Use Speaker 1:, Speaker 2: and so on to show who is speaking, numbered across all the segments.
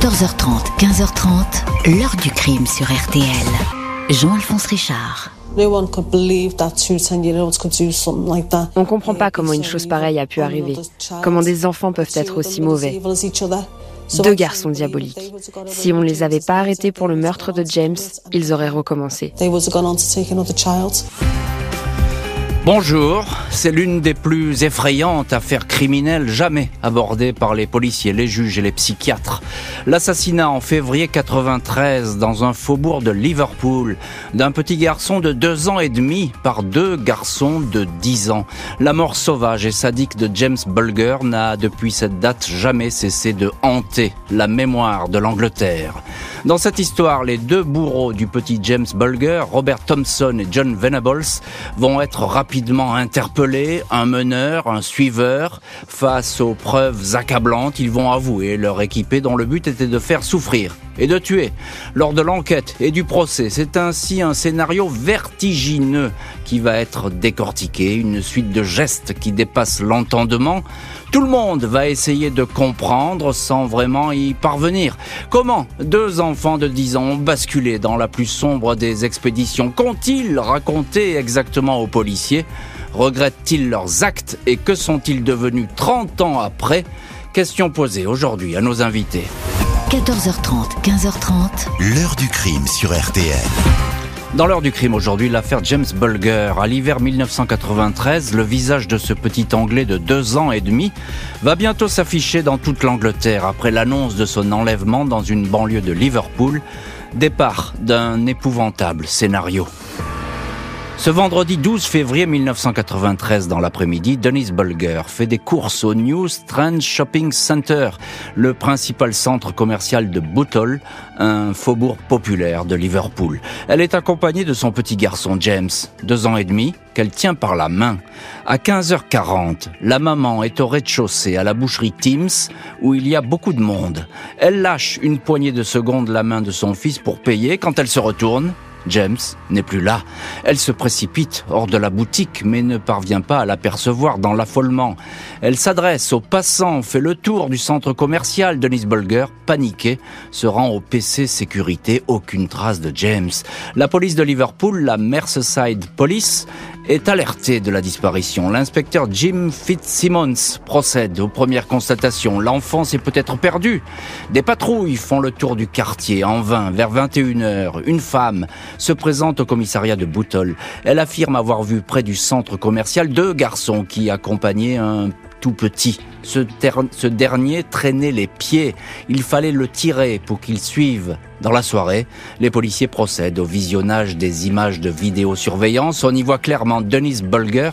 Speaker 1: 14h30, 15h30, l'heure du crime sur RTL. Jean-Alphonse Richard.
Speaker 2: On comprend
Speaker 3: pas comment une chose pareille a pu arriver, comment des enfants peuvent être aussi mauvais. Deux garçons diaboliques. Si on ne les avait pas arrêtés pour le meurtre de James, ils auraient recommencé.
Speaker 4: Bonjour, c'est l'une des plus effrayantes affaires criminelles jamais abordées par les policiers, les juges et les psychiatres. L'assassinat en février 93 dans un faubourg de Liverpool d'un petit garçon de deux ans et demi par deux garçons de dix ans. La mort sauvage et sadique de James Bulger n'a depuis cette date jamais cessé de hanter la mémoire de l'Angleterre. Dans cette histoire, les deux bourreaux du petit James Bulger, Robert Thompson et John Venables, vont être rapidement rapidement interpellés, un meneur, un suiveur, face aux preuves accablantes, ils vont avouer leur équipée dont le but était de faire souffrir et de tuer. Lors de l'enquête et du procès, c'est ainsi un scénario vertigineux qui va être décortiqué, une suite de gestes qui dépassent l'entendement. Tout le monde va essayer de comprendre sans vraiment y parvenir. Comment deux enfants de 10 ans ont basculé dans la plus sombre des expéditions? Qu'ont-ils raconté exactement aux policiers? Regrettent-ils leurs actes et que sont-ils devenus 30 ans après? Question posée aujourd'hui à nos invités.
Speaker 1: 14h30, 15h30.
Speaker 5: L'heure du crime sur RTL.
Speaker 4: Dans l'heure du crime aujourd'hui, l'affaire James Bulger. À l'hiver 1993, le visage de ce petit Anglais de deux ans et demi va bientôt s'afficher dans toute l'Angleterre après l'annonce de son enlèvement dans une banlieue de Liverpool. Départ d'un épouvantable scénario. Ce vendredi 12 février 1993, dans l'après-midi, Denise Bulger fait des courses au New Strand Shopping Center, le principal centre commercial de Bootle, un faubourg populaire de Liverpool. Elle est accompagnée de son petit garçon James, deux ans et demi, qu'elle tient par la main. À 15h40, la maman est au rez-de-chaussée à la boucherie Timms, où il y a beaucoup de monde. Elle lâche une poignée de secondes la main de son fils pour payer. Quand elle se retourne, James n'est plus là. Elle se précipite hors de la boutique, mais ne parvient pas à l'apercevoir dans l'affolement. Elle s'adresse aux passants, fait le tour du centre commercial. Denise Bulger, paniquée, se rend au PC sécurité. Aucune trace de James. La police de Liverpool, la Merseyside Police, est alertée de la disparition. L'inspecteur Jim Fitzsimmons procède aux premières constatations. L'enfant s'est peut-être perdu. Des patrouilles font le tour du quartier en vain. Vers 21h, une femme se présente au commissariat de Bouttol. Elle affirme avoir vu près du centre commercial deux garçons qui accompagnaient un tout petit. Ce, ce, dernier traînait les pieds. Il fallait le tirer pour qu'il suive. Dans la soirée, les policiers procèdent au visionnage des images de vidéosurveillance. On y voit clairement Denise Bulger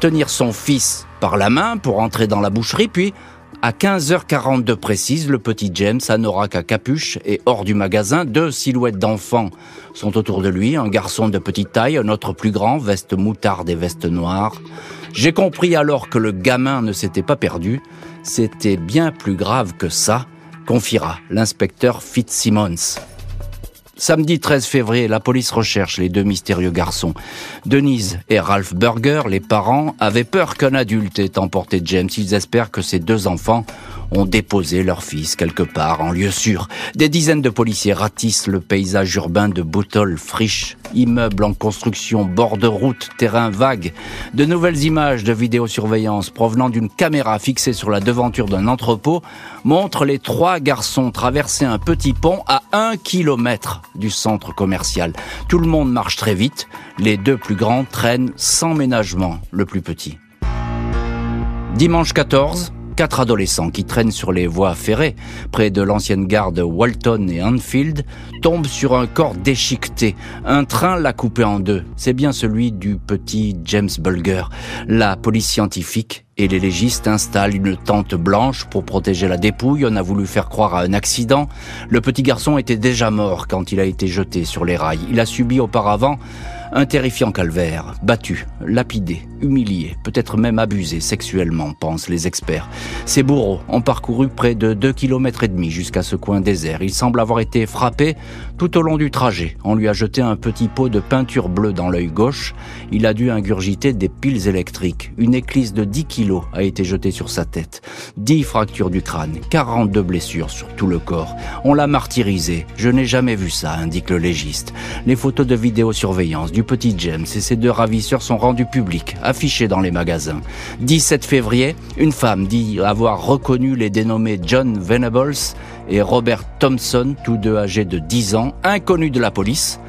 Speaker 4: tenir son fils par la main pour entrer dans la boucherie, puis à 15h42 précise, le petit James, anorak à capuche, est hors du magasin. Deux silhouettes d'enfants sont autour de lui, un garçon de petite taille, un autre plus grand, veste moutarde et veste noire. J'ai compris alors que le gamin ne s'était pas perdu, c'était bien plus grave que ça, confiera l'inspecteur Fitzsimmons. Samedi 13 février, la police recherche les deux mystérieux garçons. Denise et Ralph Burger, les parents, avaient peur qu'un adulte ait emporté James. Ils espèrent que ces deux enfants ont déposé leur fils quelque part en lieu sûr. Des dizaines de policiers ratissent le paysage urbain de Bouttol, friche, immeubles en construction, bord de route, terrain vague. De nouvelles images de vidéosurveillance provenant d'une caméra fixée sur la devanture d'un entrepôt montrent les trois garçons traverser un petit pont à un kilomètre du centre commercial. Tout le monde marche très vite. Les deux plus grands traînent sans ménagement le plus petit. Dimanche 14, Quatre adolescents qui traînent sur les voies ferrées, près de l'ancienne gare de Walton et Anfield, tombent sur un corps déchiqueté. Un train l'a coupé en deux. C'est bien celui du petit James Bulger. La police scientifique et les légistes installent une tente blanche pour protéger la dépouille. On a voulu faire croire à un accident. Le petit garçon était déjà mort quand il a été jeté sur les rails. Il a subi auparavant Un terrifiant calvaire, battu, lapidé, humilié, peut-être même abusé sexuellement, pensent les experts. Ces bourreaux ont parcouru près de 2 km et demi jusqu'à ce coin désert. Il semble avoir été frappé tout au long du trajet. On lui a jeté un petit pot de peinture bleue dans l'œil gauche. Il a dû ingurgiter des piles électriques. Une éclisse de 10 kilos a été jetée sur sa tête. 10 fractures du crâne, 42 blessures sur tout le corps. On l'a martyrisé. Je n'ai jamais vu ça, indique le légiste. Les photos de vidéosurveillance du petit James et ses deux ravisseurs sont rendues publiques, affichées dans les magasins. 17 février, une femme dit avoir reconnu les dénommés John Venables et Robert Thompson, tous deux âgés de 10 ans, inconnus de la police.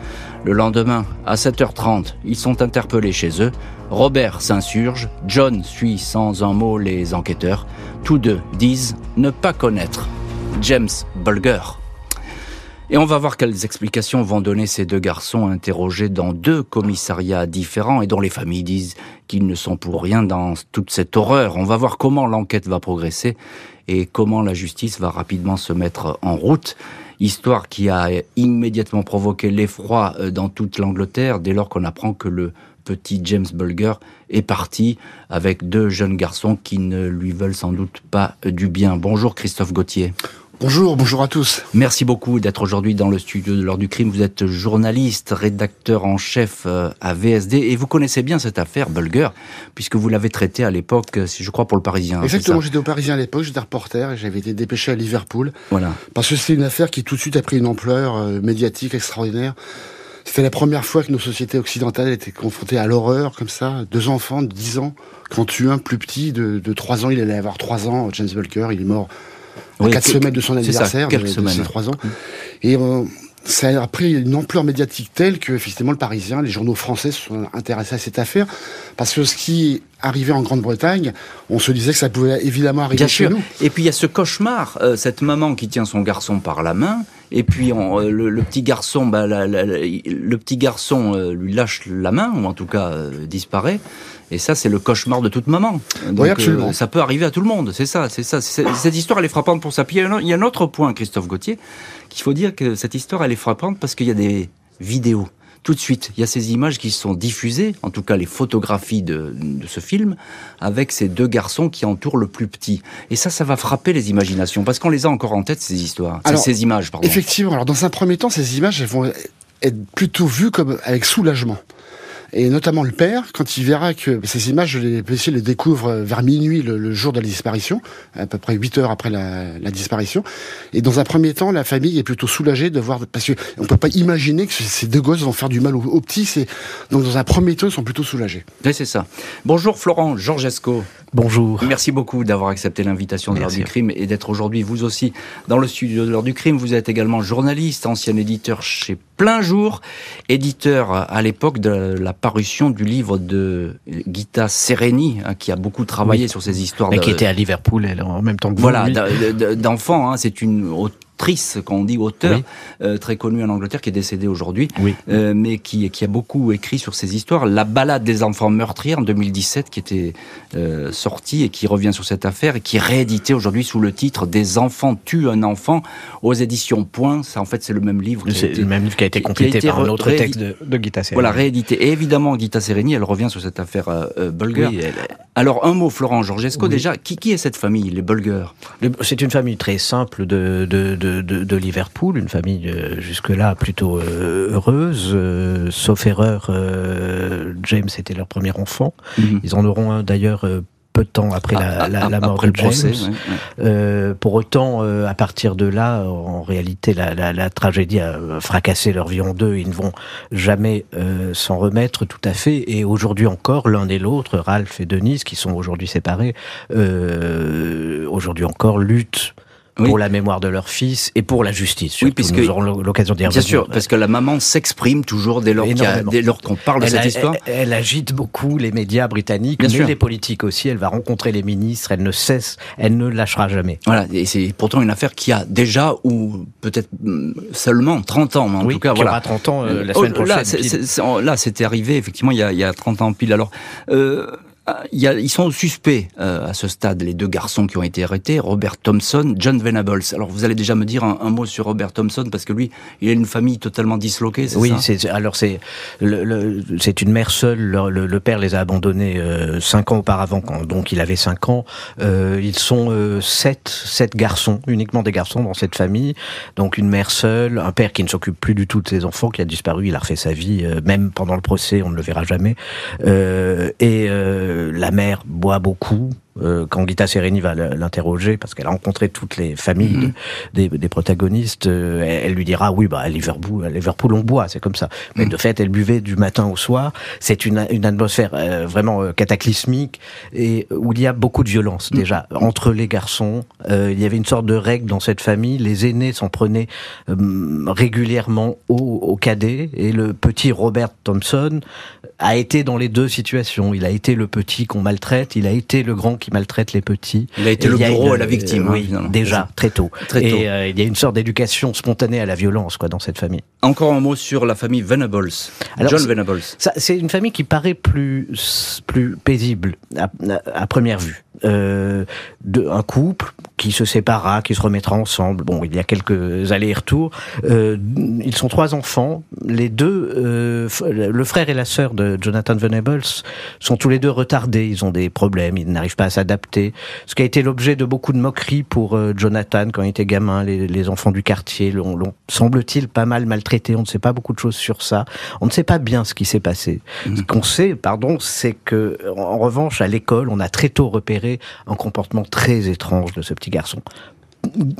Speaker 4: Le lendemain, à 7h30, ils sont interpellés chez eux. Robert s'insurge, John suit sans un mot les enquêteurs. Tous deux disent ne pas connaître James Bulger. Et on va voir quelles explications vont donner ces deux garçons interrogés dans deux commissariats différents et dont les familles disent qu'ils ne sont pour rien dans toute cette horreur. On va voir comment l'enquête va progresser et comment la justice va rapidement se mettre en route. Histoire qui a immédiatement provoqué l'effroi euh, dans toute l'Angleterre dès lors qu'on apprend que le petit James Bulger est parti avec deux jeunes garçons qui ne lui veulent sans doute pas du bien. Bonjour Christophe Gauthier.
Speaker 2: Bonjour, bonjour à tous.
Speaker 4: Merci beaucoup d'être aujourd'hui dans le studio de l'heure du crime. Vous êtes journaliste, rédacteur en chef euh, à VSD et vous connaissez bien cette affaire Bulger puisque vous l'avez traitée à l'époque, si je crois, pour le Parisien.
Speaker 2: Exactement, j'étais au Parisien à l'époque, j'étais reporter et j'avais été dépêché à Liverpool.
Speaker 4: Voilà.
Speaker 2: Parce que c'est une affaire qui tout de suite a pris une ampleur euh, médiatique extraordinaire. C'était la première fois que nos sociétés occidentales étaient confrontées à l'horreur comme ça. Deux enfants de 10 ans qui ont tué un plus petit de, de 3 ans. Il allait avoir 3 ans, James Bulger. Il est mort à 4 semaines de son anniversaire,
Speaker 4: quelques
Speaker 2: de,
Speaker 4: semaines.
Speaker 2: ses 3 ans. Et euh, ça a pris une ampleur médiatique telle que, effectivement, le Parisien, les journaux français se sont intéressés à cette affaire. Parce que ce qui arrivait en Grande-Bretagne, on se disait que ça pouvait évidemment arriver
Speaker 4: Bien
Speaker 2: chez
Speaker 4: sûr.
Speaker 2: nous.
Speaker 4: Et puis il y a ce cauchemar, euh, cette maman qui tient son garçon par la main, et puis on, euh, le, le petit garçon, bah, la- la- la- le petit garçon euh, lui lâche la main, ou en tout cas disparaît. Et ça, c'est le cauchemar de toute maman. Donc,
Speaker 2: Oui, absolument.
Speaker 4: ça peut arriver à tout le monde. C'est ça, c'est ça. Cette histoire, elle est frappante pour ça. Puis il y a un- autre point, Christophe Gauthier, qu'il faut dire que cette histoire, elle est frappante parce qu'il y a des vidéos. Tout de suite, il y a ces images qui sont diffusées, en tout cas les photographies de, de ce film, avec ces deux garçons qui entourent le plus petit. Et ça, ça va frapper les imaginations, parce qu'on les a encore en tête, ces histoires,
Speaker 2: Alors,
Speaker 4: ces images, pardon.
Speaker 2: Effectivement. Alors, dans un premier temps, ces images, elles vont être plutôt vues comme avec soulagement. Et notamment le père, quand il verra que ces images, les policiers les découvrent vers minuit le, le jour de la disparition, à peu près 8 heures après la, la disparition. Et dans un premier temps, la famille est plutôt soulagée de voir, parce que on peut pas imaginer que ces deux gosses vont faire du mal aux, aux petits. Donc dans un premier temps, ils sont plutôt soulagés.
Speaker 4: Oui, c'est ça. Bonjour Florent Georgesco.
Speaker 5: Bonjour.
Speaker 4: Merci beaucoup d'avoir accepté l'invitation de l'heure du crime et d'être aujourd'hui vous aussi dans le studio de l'heure du crime. Vous êtes également journaliste, ancien éditeur chez Plein Jour, éditeur à l'époque de la parution du livre de Gita Sereni, hein, qui a beaucoup travaillé
Speaker 5: Oui.
Speaker 4: sur ces histoires de,
Speaker 5: qui était à Liverpool elle, en même temps que vous.
Speaker 4: voilà, d'enfants. Hein, c'est une autrice, quand on dit auteur,
Speaker 5: Oui.
Speaker 4: euh, très connue en Angleterre, qui est décédée aujourd'hui,
Speaker 5: Oui.
Speaker 4: euh, mais qui, qui a beaucoup écrit sur ces histoires. La balade des enfants meurtriers en 2017, qui était euh, sortie et qui revient sur cette affaire et qui est réédité aujourd'hui sous le titre Des enfants tuent un enfant aux éditions Point. Ça, en fait, c'est le même livre. qui a
Speaker 5: C'est
Speaker 4: été-
Speaker 5: le même livre qui a été
Speaker 4: a
Speaker 5: complété
Speaker 4: été
Speaker 5: par un
Speaker 4: re-
Speaker 5: autre texte de, de Guita Serra.
Speaker 4: Voilà, réédité. Et évidemment, Gita Sereni, elle revient sur cette affaire euh, euh, Bulger.
Speaker 5: Oui, elle-
Speaker 4: Alors, un mot, Florent Georgesco, déjà, qui, qui est cette famille, les Bulger?
Speaker 5: Le- C'est une famille très simple de, de, de, de, de Liverpool, une famille euh, jusque-là plutôt euh, heureuse, euh, sauf erreur, James était leur premier enfant.
Speaker 4: Mhm.
Speaker 5: Ils en auront un d'ailleurs peu de temps après la,
Speaker 4: Ah,
Speaker 5: la,
Speaker 4: ah,
Speaker 5: la mort
Speaker 4: après
Speaker 5: de
Speaker 4: procès,
Speaker 5: James.
Speaker 4: ouais, ouais.
Speaker 5: Euh, pour autant, euh, à partir de là, en réalité, la, tragédie a fracassé leur vie en deux. Ils ne vont jamais euh, s'en remettre tout à fait. Et aujourd'hui encore, l'un et l'autre, Ralph et Denise, qui sont aujourd'hui séparés, aujourd'hui encore luttent
Speaker 4: Oui.
Speaker 5: pour la mémoire de leur fils et pour la justice.
Speaker 4: Oui, puisque-
Speaker 5: nous aurons l'occasion d'y
Speaker 4: Bien
Speaker 5: revenir.
Speaker 4: sûr, parce que la maman s'exprime toujours dès lors, qu'on parle de cette
Speaker 5: a-
Speaker 4: histoire.
Speaker 5: elle- elle agite beaucoup les médias britanniques,
Speaker 4: Bien
Speaker 5: mais
Speaker 4: sûr.
Speaker 5: les politiques aussi. Elle va rencontrer les ministres. Elle ne cesse, elle ne lâchera jamais.
Speaker 4: Voilà, et c'est pourtant une affaire qui a déjà, ou peut-être seulement 30 ans, mais en
Speaker 5: oui,
Speaker 4: tout cas,
Speaker 5: qui
Speaker 4: voilà.
Speaker 5: aura 30 ans euh, la
Speaker 4: Oh,
Speaker 5: semaine prochaine.
Speaker 4: C'est- c'est- là, c'était arrivé effectivement il y, a, il y a 30 ans pile. Alors, euh, Ah, ils sont suspects euh, à ce stade, les deux garçons qui ont été arrêtés, Robert Thompson, John Venables. Alors vous allez déjà me dire un, mot sur Robert Thompson parce que lui, il a une famille totalement disloquée, c'est
Speaker 5: oui,
Speaker 4: ça?
Speaker 5: Oui, alors c'est c'est une mère seule. Le, père les a abandonnés euh, cinq ans auparavant, quand, donc il avait cinq ans. Euh, ils sont euh, sept, sept garçons, uniquement des garçons dans cette famille. Donc une mère seule, un père qui ne s'occupe plus du tout de ses enfants, qui a disparu. Il a refait sa vie, même pendant le procès, on ne le verra jamais. et la mère boit beaucoup, euh, quand Gita Sereni va l'interroger, parce qu'elle a rencontré toutes les familles mhm. des, des, protagonistes, euh, elle, lui dira oui, bah à Liverpool, à Liverpool on boit, c'est comme ça. Mais mhm. de fait, elle buvait du matin au soir. C'est une, une atmosphère euh, vraiment cataclysmique et où il y a beaucoup de violence mhm. déjà entre les garçons. il y avait une sorte de règle dans cette famille. Les aînés s'en prenaient régulièrement aux, aux cadets et le petit Robert Thompson a été dans les deux situations. Il a été le petit qu'on maltraite, il a été le grand qui maltraite les petits.
Speaker 4: Il a été le bourreau à la victime.
Speaker 5: oui, hein, déjà très tôt. Très tôt. Et euh, il y a une sorte d'éducation spontanée à la violence, quoi, dans cette famille.
Speaker 4: Encore un mot sur la famille Venables. John Venables.
Speaker 5: C'est une famille qui paraît plus plus paisible à, à première vue. Euh, de, un couple qui se séparera, qui se remettra ensemble. Bon, il y a quelques allers-retours. Euh, ils sont trois enfants. Les deux, euh, le frère et la sœur de Jonathan Venables sont tous les deux retardés. Ils ont des problèmes. Ils n'arrivent pas à s'adapter. Ce qui a été l'objet de beaucoup de moqueries pour euh, Jonathan quand il était gamin. Les, les enfants du quartier l'ont, semble-t-il, pas mal maltraité. On ne sait pas beaucoup de choses sur ça. On ne sait pas bien ce qui s'est passé. Mmh. Ce qu'on sait, pardon, c'est que, en revanche, à l'école, on a très tôt repéré un comportement très étrange de ce petit garçon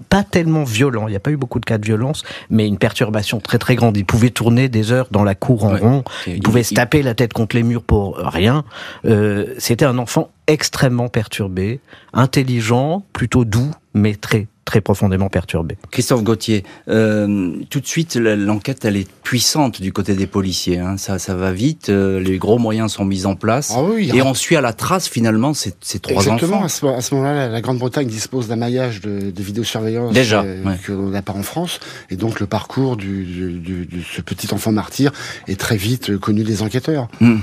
Speaker 5: pas tellement violent, il n'y a pas eu beaucoup de cas de violence, mais une perturbation très très grande. Il pouvait tourner des heures dans la cour en rond, il, pouvait se taper la tête contre les murs pour rien. Euh, C'était un enfant extrêmement perturbé, intelligent, plutôt doux, mais très très profondément perturbé.
Speaker 4: Christophe Gauthier, euh, tout de suite, l'enquête, elle est puissante du côté des policiers. Hein. Ça, ça va vite, euh, les gros moyens sont mis en place. Ah oui, et on suit à la trace, finalement, ces, ces trois
Speaker 2: Exactement.
Speaker 4: enfants.
Speaker 2: À ce, moment-là, la Grande-Bretagne dispose d'un maillage de, de vidéosurveillance
Speaker 4: Déjà,
Speaker 2: euh, qu'on n'a pas en France. Et donc, le parcours du, du, de ce petit enfant martyr est très vite connu des enquêteurs.
Speaker 4: Hum.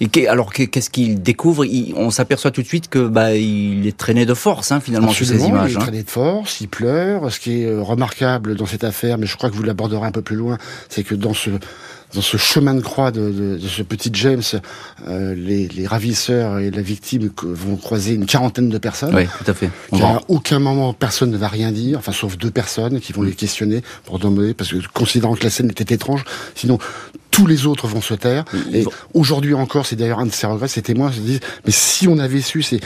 Speaker 4: Et alors qu'est-ce qu'il découvre? On s'aperçoit tout de suite que bah il est traîné de force hein, finalement sur ces images.
Speaker 2: Il est hein. traîné de force, il pleure. Ce qui est euh, remarquable dans cette affaire, mais je crois que vous l'aborderez un peu plus loin, c'est que dans ce dans ce chemin de croix de, de, de ce petit James, euh, les, les, ravisseurs et la victime vont croiser une quarantaine de personnes.
Speaker 4: Oui, tout à fait.
Speaker 2: À aucun moment, personne ne va rien dire, enfin, sauf deux personnes qui vont les questionner pour demander, parce que considérant que la scène était étrange, sinon tous les autres vont se taire. Et aujourd'hui encore, c'est d'ailleurs un de ces regrets, ces témoins se disent, mais si on avait su, c'est,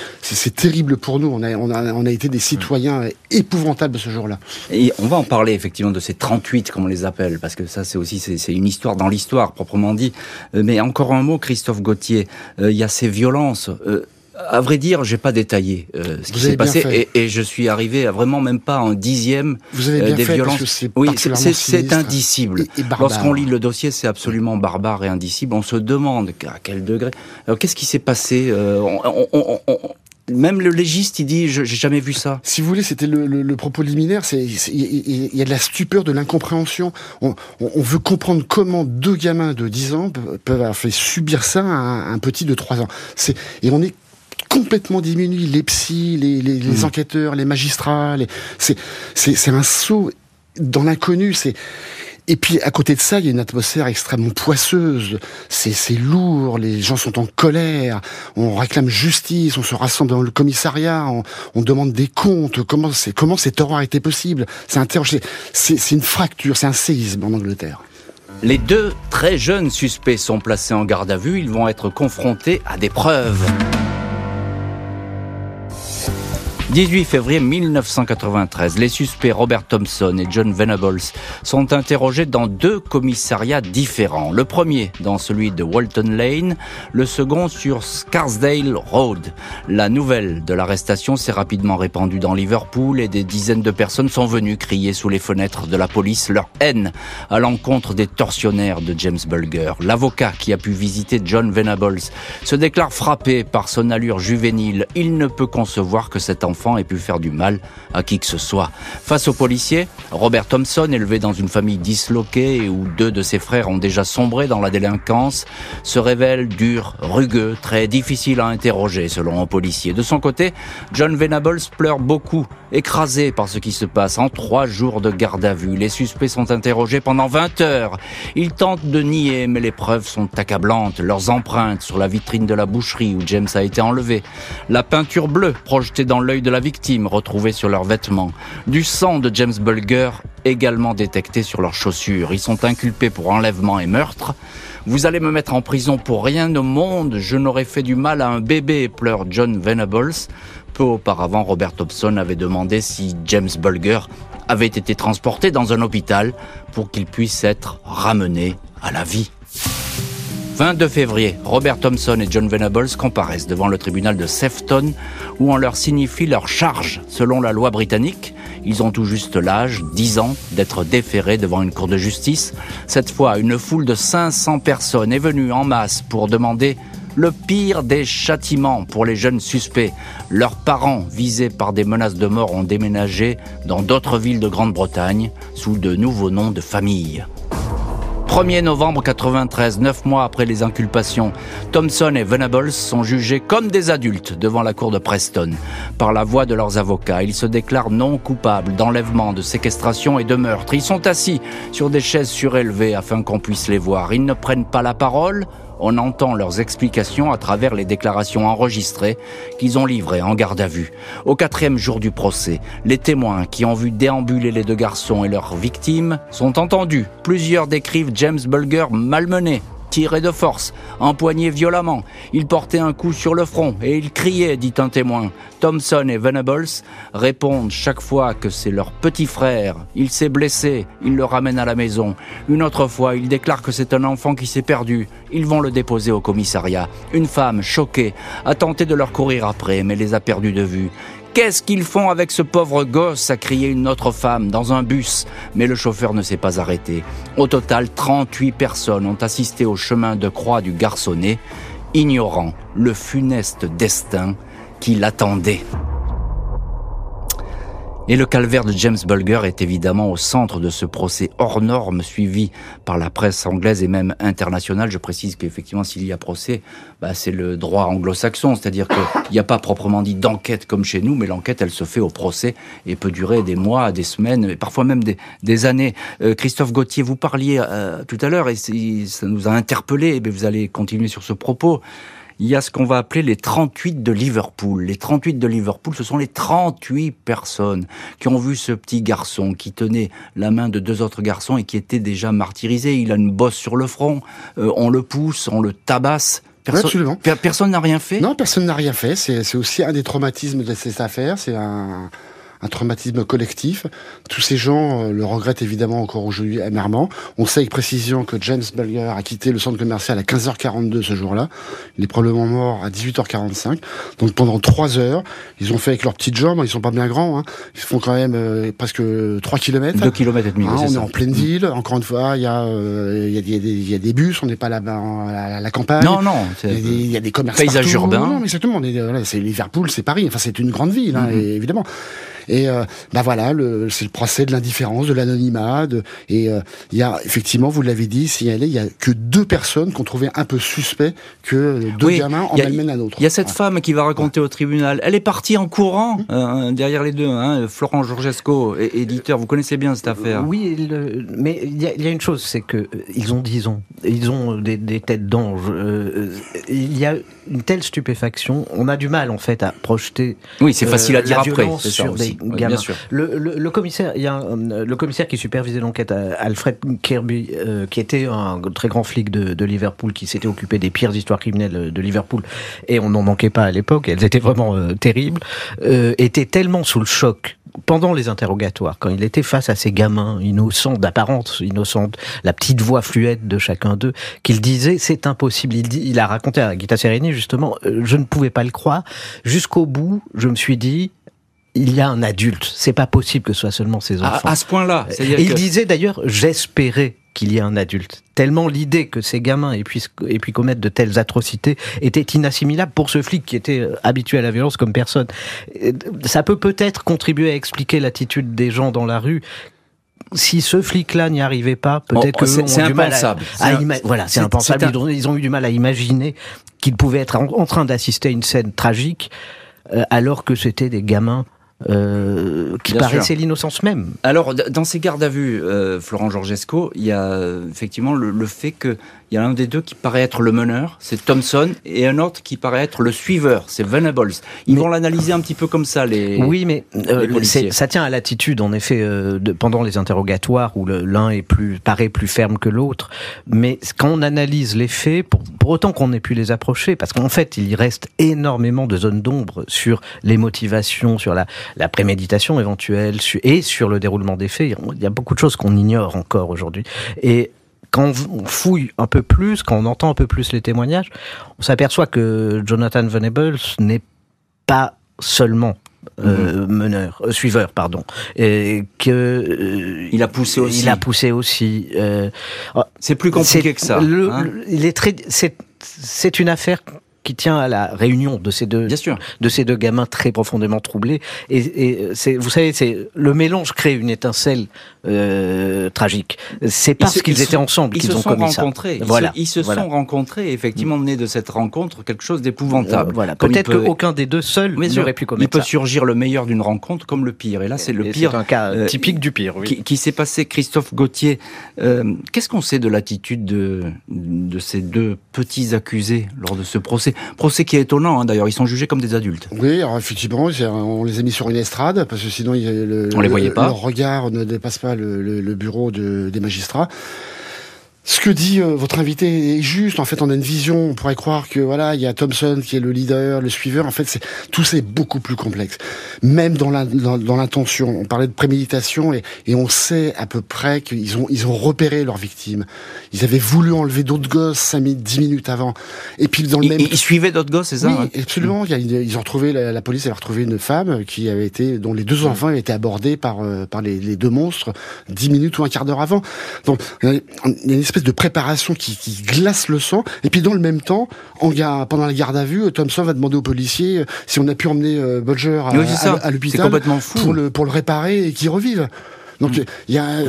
Speaker 2: terrible pour nous, on a, on, a, on a été des citoyens épouvantables ce jour-là.
Speaker 4: Et on va en parler effectivement de ces 38, comme on les appelle, parce que ça c'est aussi, c'est, une histoire dans l'histoire, proprement dit. Euh, mais encore un mot, Christophe Gauthier, euh, il y a ces violences. Euh, à vrai dire, j'ai pas détaillé euh, ce qui s'est passé et, et, je suis arrivé à vraiment même pas un dixième
Speaker 2: Vous avez bien
Speaker 4: des
Speaker 2: fait
Speaker 4: violences.
Speaker 2: Parce que
Speaker 4: oui, c'est indicible. Lorsqu'on lit le dossier, c'est absolument barbare et indicible. On se demande à quel degré. Alors qu'est-ce qui s'est passé euh, on, on, on, même le légiste, il dit, j'ai jamais vu ça.
Speaker 2: Si vous voulez, c'était le, le, le, propos liminaire. C'est, il y a de la stupeur, de l'incompréhension. On, on, veut comprendre comment deux gamins de 10 ans peuvent avoir fait subir ça à un, un petit de 3 ans. C'est, et on est complètement diminué. Les psys, les, les, les mmh. enquêteurs, les magistrats, les... c'est c'est un saut dans l'inconnu. C'est et puis à côté de ça, il y a une atmosphère extrêmement poisseuse. C'est lourd, les gens sont en colère, on réclame justice, on se rassemble dans le commissariat, on, demande des comptes. Comment comment cette horreur été possible? C'est c'est une fracture, c'est un séisme en Angleterre.
Speaker 4: Les deux très jeunes suspects sont placés en garde à vue. Ils vont être confrontés à des preuves. 18 février 1993, les suspects Robert Thompson et John Venables sont interrogés dans deux commissariats différents. Le premier dans celui de Walton Lane, le second sur Scarsdale Road. La nouvelle de l'arrestation s'est rapidement répandue dans Liverpool et des dizaines de personnes sont venues crier sous les fenêtres de la police leur haine à l'encontre des tortionnaires de James Bulger. L'avocat qui a pu visiter John Venables se déclare frappé par son allure juvénile. Il ne peut concevoir que cet enfant enfant ait pu faire du mal à qui que ce soit. Face aux policiers, Robert Thompson, élevé dans une famille disloquée où deux de ses frères ont déjà sombré dans la délinquance, se révèle dur, rugueux, très difficile à interroger selon un policier. De son côté, John Venables pleure beaucoup, écrasé par ce qui se passe en trois jours de garde à vue. Les suspects sont interrogés pendant 20 heures. Ils tentent de nier, mais les preuves sont accablantes. Leurs empreintes sur la vitrine de la boucherie où James a été enlevé. La peinture bleue projetée dans l'œil de la victime retrouvée sur leurs vêtements. Du sang de James Bulger également détecté sur leurs chaussures. Ils sont inculpés pour enlèvement et meurtre. Vous allez me mettre en prison pour rien au monde, je n'aurais fait du mal à un bébé, pleure John Venables. Peu auparavant, Robert Thompson avait demandé si James Bulger avait été transporté dans un hôpital pour qu'il puisse être ramené à la vie. 22 février, Robert Thompson et John Venables comparaissent devant le tribunal de Sefton où on leur signifie leur charge selon la loi britannique. Ils ont tout juste l'âge, 10 ans, d'être déférés devant une cour de justice. Cette fois, une foule de 500 personnes est venue en masse pour demander le pire des châtiments pour les jeunes suspects. Leurs parents, visés par des menaces de mort, ont déménagé dans d'autres villes de Grande-Bretagne sous de nouveaux noms de famille. 1er novembre 93, neuf mois après les inculpations, Thompson et Venables sont jugés comme des adultes devant la cour de Preston. Par la voix de leurs avocats, ils se déclarent non coupables d'enlèvement, de séquestration et de meurtre. Ils sont assis sur des chaises surélevées afin qu'on puisse les voir. Ils ne prennent pas la parole, on entend leurs explications à travers les déclarations enregistrées qu'ils ont livrées en garde à vue. Au quatrième jour du procès, les témoins qui ont vu déambuler les deux garçons et leurs victimes sont entendus. Plusieurs décrivent James Bulger malmené, tiré de force, empoigné violemment. Il portait un coup sur le front et il criait, dit un témoin. Thompson et Venables répondent chaque fois que c'est leur petit frère. Il s'est blessé, ils le ramènent à la maison. Une autre fois, ils déclarent que c'est un enfant qui s'est perdu. Ils vont le déposer au commissariat. Une femme, choquée, a tenté de leur courir après, mais les a perdus de vue. Qu'est-ce qu'ils font avec ce pauvre gosse a crié une autre femme dans un bus, mais le chauffeur ne s'est pas arrêté. Au total, 38 personnes ont assisté au chemin de croix du garçonnet, ignorant le funeste destin qui l'attendait. Et le calvaire de James Bulger est évidemment au centre de ce procès hors norme suivi par la presse anglaise et même internationale. Je précise qu'effectivement, s'il y a procès, bah, c'est le droit anglo-saxon, c'est-à-dire qu'il n'y a pas proprement dit d'enquête comme chez nous, mais l'enquête, elle se fait au procès et peut durer des mois, des semaines, et parfois même des, années. Euh, Christophe Gauthier, vous parliez euh, tout à l'heure et ça nous a interpellés, et vous allez continuer sur ce propos il y a ce qu'on va appeler les 38 de Liverpool. Les 38 de Liverpool, ce sont les 38 personnes qui ont vu ce petit garçon qui tenait la main de deux autres garçons et qui était déjà martyrisé. Il a une bosse sur le front, euh, on le pousse, on le tabasse.
Speaker 2: Absolument.
Speaker 4: personne n'a rien fait?
Speaker 2: Non, personne n'a rien fait. C'est aussi un des traumatismes de cette affaire. C'est un, un traumatisme collectif. Tous ces gens euh, le regrettent évidemment encore aujourd'hui amèrement. On sait avec précision que James Bulger a quitté le centre commercial à 15h42 ce jour-là. Il est probablement mort à 18h45. Donc pendant trois heures, ils ont fait avec leurs petites jambes, ils sont pas bien grands, hein. ils font quand même euh, presque 3 km.
Speaker 4: 2 km et demi.
Speaker 2: Hein, on est en pleine ville. Encore une fois, il y a, euh, il y, a des, y a des bus, on n'est pas là-bas à la, campagne.
Speaker 4: Non, non.
Speaker 2: Il y, a des commerces
Speaker 4: Paysage urbain.
Speaker 2: Non, mais c'est tout le monde. C'est Liverpool, c'est Paris. Enfin, c'est une grande ville, hein, mm-hmm. évidemment. Et euh, bah voilà, c'est le procès de l'indifférence, de l'anonymat. Et euh, il y a effectivement, vous l'avez dit, signalé, il y a que deux personnes qu'on trouvait un peu suspect que deux gamins en amènent un autre.
Speaker 4: Il y a cette femme qui va raconter au tribunal. Elle est partie en courant hum. euh, derrière les deux. Hein, Florent Georgesco, éditeur. Vous connaissez bien cette affaire.
Speaker 5: Oui, mais il y, a une chose, c'est que ils ont dix ans, ils ont des, têtes d'ange. il y a une telle stupéfaction, on a du mal en fait à projeter.
Speaker 4: Oui, c'est facile à dire après.
Speaker 5: Sur des bien sûr. Le, le, commissaire, il y a euh, le commissaire qui supervisait l'enquête, euh, Alfred Kirby, euh, qui était un très grand flic de, de Liverpool, qui s'était occupé des pires histoires criminelles de Liverpool, et on n'en manquait pas à l'époque, elles étaient vraiment terribles, était tellement sous le choc pendant les interrogatoires, quand il était face à ces gamins innocents, d'apparence innocente, la petite voix fluette de chacun d'eux, qu'il disait c'est impossible. Il, dit, il a raconté à Gita Sereni justement, je ne pouvais pas le croire. Jusqu'au bout, je me suis dit il y a un adulte. C'est pas possible que ce soit seulement ses enfants.
Speaker 4: À, ce point-là.
Speaker 5: Il disait d'ailleurs, j'espérais qu'il y ait un adulte. Tellement l'idée que ces gamins aient pu, aient pu commettre de telles atrocités était inassimilable pour ce flic qui était euh, habitué à la violence comme personne. Ça peut peut-être contribuer à expliquer l'attitude des gens dans la rue si ce flic-là n'y arrivait pas, peut-être que
Speaker 4: c'est impensable.
Speaker 5: À, voilà, c'est impensable. Ils, ont, eu du mal à imaginer qu'ils pouvaient être en, train d'assister à une scène tragique, euh, alors que c'était des gamins euh, qui paraissait l'innocence même.
Speaker 4: Alors, dans ces gardes à vue, euh, Florent Georgesco, il y a effectivement le, le fait qu'il y a un des deux qui paraît être le meneur, c'est Thompson, et un autre qui paraît être le suiveur, c'est Venables. Ils vont l'analyser un petit peu comme ça, les.
Speaker 5: Oui, mais ça tient à l'attitude, en effet, de, pendant les interrogatoires où l'un est plus paraît plus ferme que l'autre. Mais quand on analyse les faits, pour, pour autant qu'on ait pu les approcher, parce qu'en fait, il y reste énormément de zones d'ombre sur les motivations, sur la la préméditation éventuelle et sur le déroulement des faits. Il y a beaucoup de choses qu'on ignore encore aujourd'hui. Et quand on fouille un peu plus, quand on entend un peu plus les témoignages, on s'aperçoit que Jonathan Venables n'est pas seulement euh, mhm. meneur, euh, suiveur, pardon, et que
Speaker 4: euh, il a poussé aussi.
Speaker 5: Il a poussé aussi.
Speaker 4: Oh, c'est plus compliqué que ça.
Speaker 5: Hein. il est très. C'est une affaire qui tient à la réunion de ces deux, de ces deux gamins très profondément troublés. Et, et c'est, vous savez, c'est le mélange crée une étincelle euh, tragique. C'est parce qu'ils étaient ensemble qu'ils ont commis
Speaker 4: rencontrés.
Speaker 5: ça.
Speaker 4: Voilà. Ils se, sont rencontrés. Et effectivement, né de cette rencontre quelque chose d'épouvantable.
Speaker 5: Euh, voilà. Peut-être qu'aucun des deux seuls n'aurait pu commettre
Speaker 4: ça. Il peut surgir le meilleur d'une rencontre comme le pire. Et là, c'est le pire.
Speaker 5: C'est un cas euh, typique du pire.
Speaker 4: Oui. Qui, s'est passé. Christophe Gauthier. Euh, qu'est-ce qu'on sait de l'attitude de, de ces deux petits accusés lors de ce procès? Procès qui est étonnant, hein, d'ailleurs, ils sont jugés comme des adultes.
Speaker 2: Oui, alors effectivement, on les a mis sur une estrade, parce que sinon, le,
Speaker 4: on les voyait pas.
Speaker 2: leur regard ne dépasse pas le, bureau des magistrats ce que dit euh, votre invité est juste. En fait, on a une vision. On pourrait croire que voilà, il y a Thompson qui est le leader, le suiveur. En fait, c'est tout c'est beaucoup plus complexe. Même dans l'intention. Dans, on parlait de préméditation et, et, on sait à peu près qu'ils ont ils ont repéré leurs victimes. Ils avaient voulu enlever d'autres gosses 5 minutes, 10 minutes avant. Et puis dans le même.
Speaker 4: Ils suivaient d'autres gosses, c'est ça
Speaker 2: Oui, hein absolument. Il ils ont retrouvé la, police avait retrouvé une femme qui avait été dont les deux enfants avaient été abordés par euh, par les, les, deux monstres 10 minutes ou un quart d'heure avant. Donc il y a une espèce de préparation qui, glace le sang. Et puis dans le même temps, en pendant la garde à vue, Thompson va demander aux policiers euh, si on a pu emmener euh, Bolger à, l'hôpital pour le, pour le réparer et qu'il revive. Donc il y a,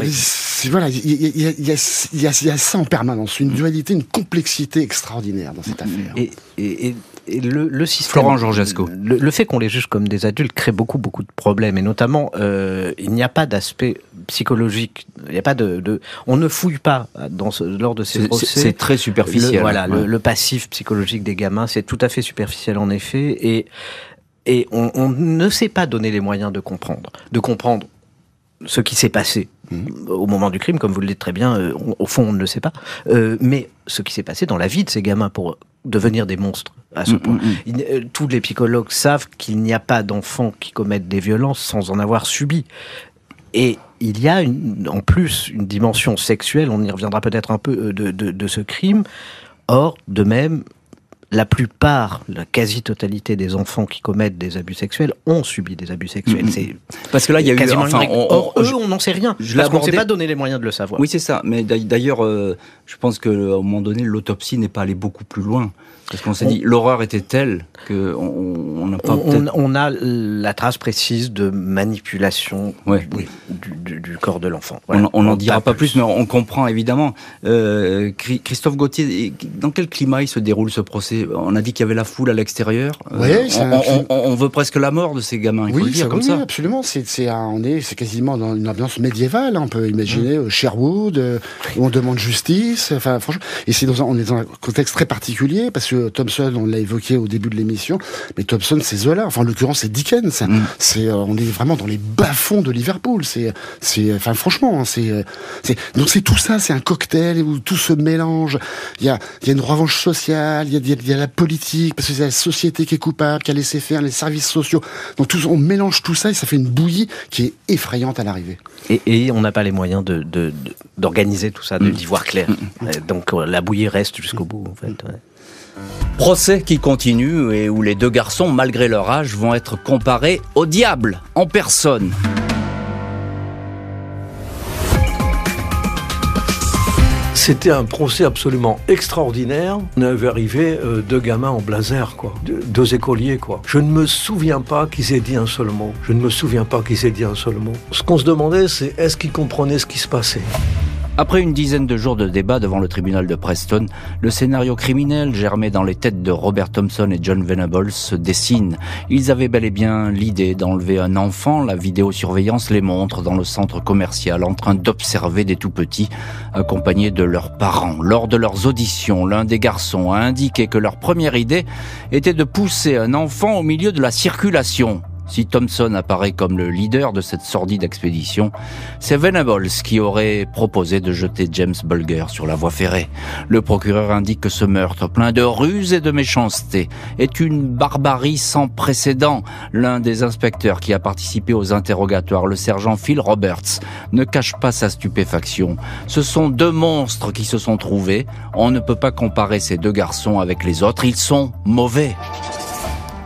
Speaker 2: voilà, il y a, ça en permanence, une dualité, une complexité extraordinaire dans cette affaire.
Speaker 5: et le, système.
Speaker 4: Florent Georgesco.
Speaker 5: Le, fait qu'on les juge comme des adultes crée beaucoup, beaucoup de problèmes. Et notamment, euh, il n'y a pas d'aspect psychologique. Il n'y a pas de, On ne fouille pas dans lors de ces procès.
Speaker 4: C'est très superficiel.
Speaker 5: Le, voilà, le, passif psychologique des gamins, c'est tout à fait superficiel en effet. Et, et on, on ne sait pas donner les moyens de comprendre. De comprendre ce qui s'est passé mmh. au moment du crime, comme vous le dites très bien, euh, au fond on ne le sait pas, euh, mais ce qui s'est passé dans la vie de ces gamins pour devenir des monstres à ce mmh, point. Mmh, euh, tous les psychologues savent qu'il n'y a pas d'enfants qui commettent des violences sans en avoir subi. Et il y a une, en plus une dimension sexuelle, on y reviendra peut-être un peu, de, de, de ce crime. Or, de même, la plupart, la quasi-totalité des enfants qui commettent des abus sexuels ont subi des abus sexuels. Mm-hmm. C'est
Speaker 4: parce que là, il y a eu.
Speaker 5: Enfin, Or, eux, on n'en sait rien. Je parce qu'on ne s'est pas donné les moyens de le savoir.
Speaker 4: Oui, c'est ça. Mais d'ailleurs, euh, je pense qu'à un moment donné, l'autopsie n'est pas allée beaucoup plus loin. Parce qu'on s'est dit, l'horreur était telle qu'on on n'a pas.
Speaker 5: On, on, a la trace précise de manipulation du, du, corps de l'enfant.
Speaker 4: on n'en dira pas plus. mais on comprend évidemment. Euh, Christophe Gauthier, dans quel climat il se déroule ce procès? On a dit qu'il y avait la foule à l'extérieur.
Speaker 2: Oui,
Speaker 4: on, on, veut presque la mort de ces gamins. Il faut le dire comme ça.
Speaker 2: absolument. C'est, on est, c'est quasiment dans une ambiance médiévale. Hein. On peut imaginer mmh. Sherwood, euh, où on demande justice. Enfin, franchement, et c'est dans on est dans un contexte très particulier parce que Thompson, on l'a évoqué au début de l'émission, mais Thompson, c'est Zola. Enfin, en l'occurrence, c'est Dickens. Mm. C'est, euh, on est vraiment dans les bas-fonds de Liverpool. C'est, c'est, enfin, franchement, hein, c'est, euh, c'est, donc c'est tout ça, c'est un cocktail où tout se mélange. Il y a, il y a une revanche sociale, il y a, il y a la politique, parce que c'est la société qui est coupable, qui a laissé faire les services sociaux. Donc tout, on mélange tout ça et ça fait une bouillie qui est effrayante à l'arrivée.
Speaker 5: Et, et on n'a pas les moyens de, de, d'organiser tout ça, de d'y mm. voir clair. Mm. Donc la bouillie reste jusqu'au bout, en fait. Ouais.
Speaker 4: Procès qui continue et où les deux garçons, malgré leur âge, vont être comparés au diable en personne.
Speaker 6: C'était un procès absolument extraordinaire. On avait arrivé euh, deux gamins en blazer, quoi. deux écoliers, quoi. Je ne me souviens pas qu'ils aient dit un seul mot. Je ne me souviens pas qu'ils aient dit un seul mot. Ce qu'on se demandait, c'est est-ce qu'ils comprenaient ce qui se passait?
Speaker 4: Après une dizaine de jours de débat devant le tribunal de Preston, le scénario criminel germé dans les têtes de Robert Thompson et John Venables se dessine. Ils avaient bel et bien l'idée d'enlever un enfant, la vidéosurveillance les montre dans le centre commercial en train d'observer des tout-petits accompagnés de leurs parents. Lors de leurs auditions, l'un des garçons a indiqué que leur première idée était de pousser un enfant au milieu de la circulation. Si Thompson apparaît comme le leader de cette sordide expédition, c'est Venables qui aurait proposé de jeter James Bulger sur la voie ferrée. Le procureur indique que ce meurtre, plein de ruses et de méchanceté, est une barbarie sans précédent. L'un des inspecteurs qui a participé aux interrogatoires, le sergent Phil Roberts, ne cache pas sa stupéfaction. Ce sont deux monstres qui se sont trouvés. On ne peut pas comparer ces deux garçons avec les autres. Ils sont mauvais.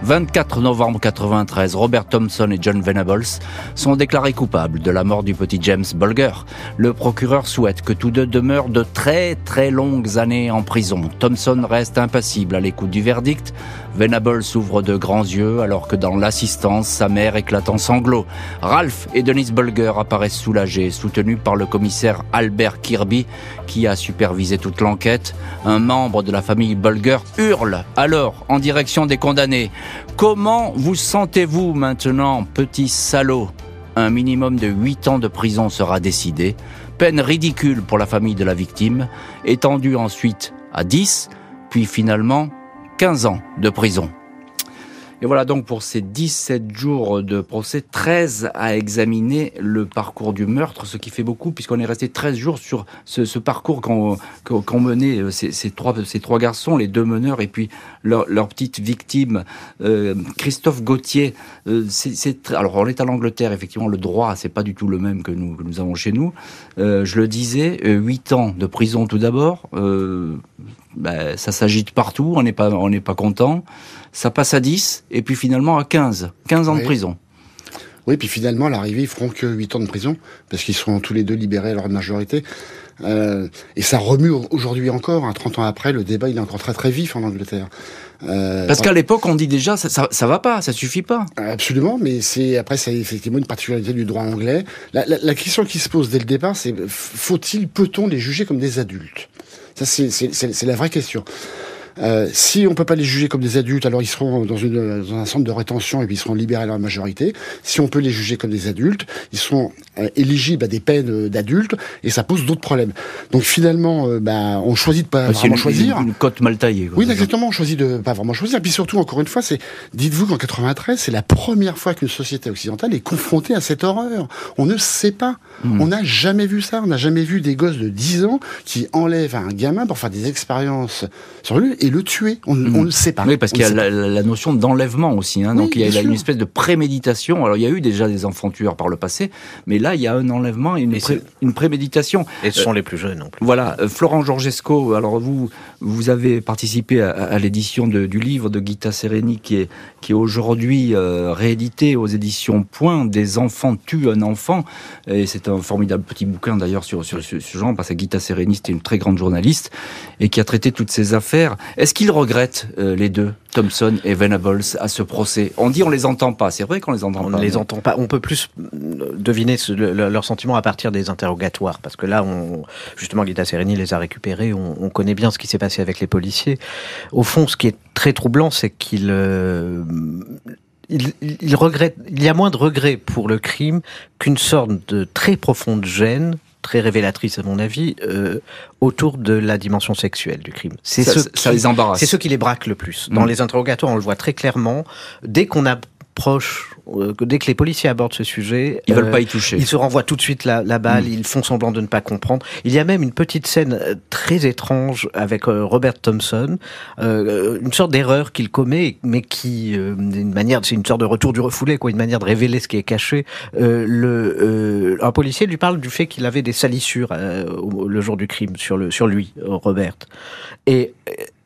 Speaker 4: 24 novembre 93, Robert Thompson et John Venables sont déclarés coupables de la mort du petit James Bulger. Le procureur souhaite que tous deux demeurent de très très longues années en prison. Thompson reste impassible à l'écoute du verdict. Venables ouvre de grands yeux alors que dans l'assistance, sa mère éclate en sanglots. Ralph et Denise Bulger apparaissent soulagés, soutenus par le commissaire Albert Kirby qui a supervisé toute l'enquête. Un membre de la famille Bulger hurle alors en direction des condamnés. Comment vous sentez-vous maintenant, petit salaud? Un minimum de 8 ans de prison sera décidé. Peine ridicule pour la famille de la victime, étendue ensuite à 10, puis finalement 15 ans de prison. Et voilà donc pour ces 17 jours de procès, 13 à examiner le parcours du meurtre, ce qui fait beaucoup puisqu'on est resté 13 jours sur ce, parcours qu'ont qu mené euh, ces, trois, ces trois garçons, les deux meneurs et puis leur, petite victime, euh, Christophe Gauthier. Euh, c'est alors on est à l'Angleterre, effectivement le droit c'est pas du tout le même que nous, que nous avons chez nous. je le disais, 8 ans de prison tout d'abord. Ben, ça s'agite partout, on n'est pas, on n'est pas content ça passe à 10, et puis finalement à 15. 15 ans de prison.
Speaker 2: Oui, puis finalement, à l'arrivée, ils feront que 8 ans de prison, parce qu'ils seront tous les deux libérés à leur majorité. Euh, et ça remue aujourd'hui encore, hein, 30 ans après, le débat il est encore très très vif en Angleterre.
Speaker 4: Euh, Parce qu'à l'époque, on dit déjà, ça, ça, ça, va pas, ça suffit pas.
Speaker 2: Absolument, mais c'est après, c'est effectivement une particularité du droit anglais. La, la, la, question qui se pose dès le départ, c'est faut-il, peut-on les juger comme des adultes? Ça, c'est la vraie question. Euh, si on peut pas les juger comme des adultes, alors ils seront dans, une, dans un centre de rétention et puis ils seront libérés à leur majorité. Si on peut les juger comme des adultes, ils seront euh, éligibles à des peines euh, d'adultes et ça pose d'autres problèmes. Donc finalement, euh, bah, on choisit de pas vraiment choisir.
Speaker 4: Une, cote mal taillée.
Speaker 2: oui, exactement. On choisit de pas vraiment choisir. Et puis surtout, encore une fois, c'est dites-vous qu'en 93, c'est la première fois qu'une société occidentale est confrontée à cette horreur. On ne sait pas. Hmm. On n'a jamais vu ça. On n'a jamais vu des gosses de 10 ans qui enlèvent un gamin pour faire des expériences sur lui et le tuer. On, hmm. ne sait pas.
Speaker 4: Oui, parce qu'il y a la, notion d'enlèvement aussi. Hein. Donc il y a, une espèce de préméditation. Alors il y a eu déjà des enfants tueurs par le passé, mais là il y a un enlèvement et une, une préméditation.
Speaker 5: Et ce sont les plus jeunes en plus.
Speaker 4: Voilà. Euh, Florent Georgesco, alors vous, vous avez participé à, l'édition du livre de Gita Sereni qui est, qui est aujourd'hui euh, réédité aux éditions Point. Des enfants tuent un enfant. Et c'est un formidable petit bouquin d'ailleurs sur, ce genre parce que Gita Sereni c'était une très grande journaliste et qui a traité toutes ces affaires. Est-ce qu'ils regrettent euh, les deux? Thompson et Venables à ce procès On dit on les entend pas. C'est vrai qu'on les entend
Speaker 5: pas.
Speaker 4: On
Speaker 5: les entend pas. On peut plus deviner leurs sentiments à partir des interrogatoires, parce que là, on, justement, Guida Sereni les a récupérés. On, connaît bien ce qui s'est passé avec les policiers. Au fond, ce qui est très troublant, c'est qu'il euh, il, regrette, il y a moins de regrets pour le crime qu'une sorte de très profonde gêne très révélatrice à mon avis euh, autour de la dimension sexuelle du crime.
Speaker 4: C'est ce ça les embarrasse.
Speaker 5: C'est ce qui les braque le plus. Dans mm. les interrogatoires, on le voit très clairement. Dès qu'on approche euh, dès que les policiers abordent ce sujet,
Speaker 4: ils veulent pas y toucher.
Speaker 5: Ils se renvoient tout de suite la, la balle, mm. ils font semblant de ne pas comprendre. Il y a même une petite scène euh, très étrange avec euh, Robert Thompson, une sorte d'erreur qu'il commet, mais qui, une manière, c'est une sorte de retour du refoulé, quoi, une manière de révéler ce qui est caché. le, un policier lui parle du fait qu'il avait des salissures le jour du crime sur le sur lui, Robert. Et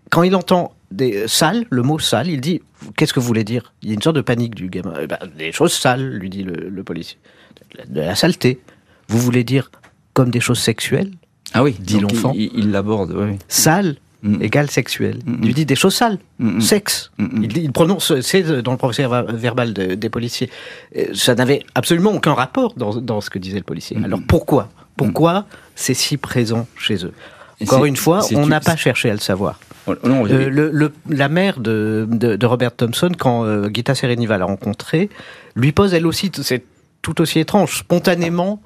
Speaker 5: quand il entend des sales, le mot sale, il dit Qu'est-ce que vous voulez dire? Il y a une sorte de panique du gamin. Eh ben, des choses sales, lui dit le, policier. De la, saleté. Vous voulez dire comme des choses sexuelles?
Speaker 4: Ah oui,
Speaker 5: dit l'enfant.
Speaker 4: Il l'aborde, oui.
Speaker 5: Sale mm. égale sexuel. Il lui dit des choses sales, sexe. Il, il, prononce, c'est dans le professeur verbal des policiers. Ça n'avait absolument aucun rapport dans, dans, ce que disait le policier. Alors pourquoi? Pourquoi c'est si présent chez eux? Encore une fois, on n'a pas cherché à le savoir. Oh, euh, le, la mère de, de, Robert Thompson, quand euh, Gita Sereni va la rencontrer, lui pose elle aussi, c'est tout aussi étrange, spontanément,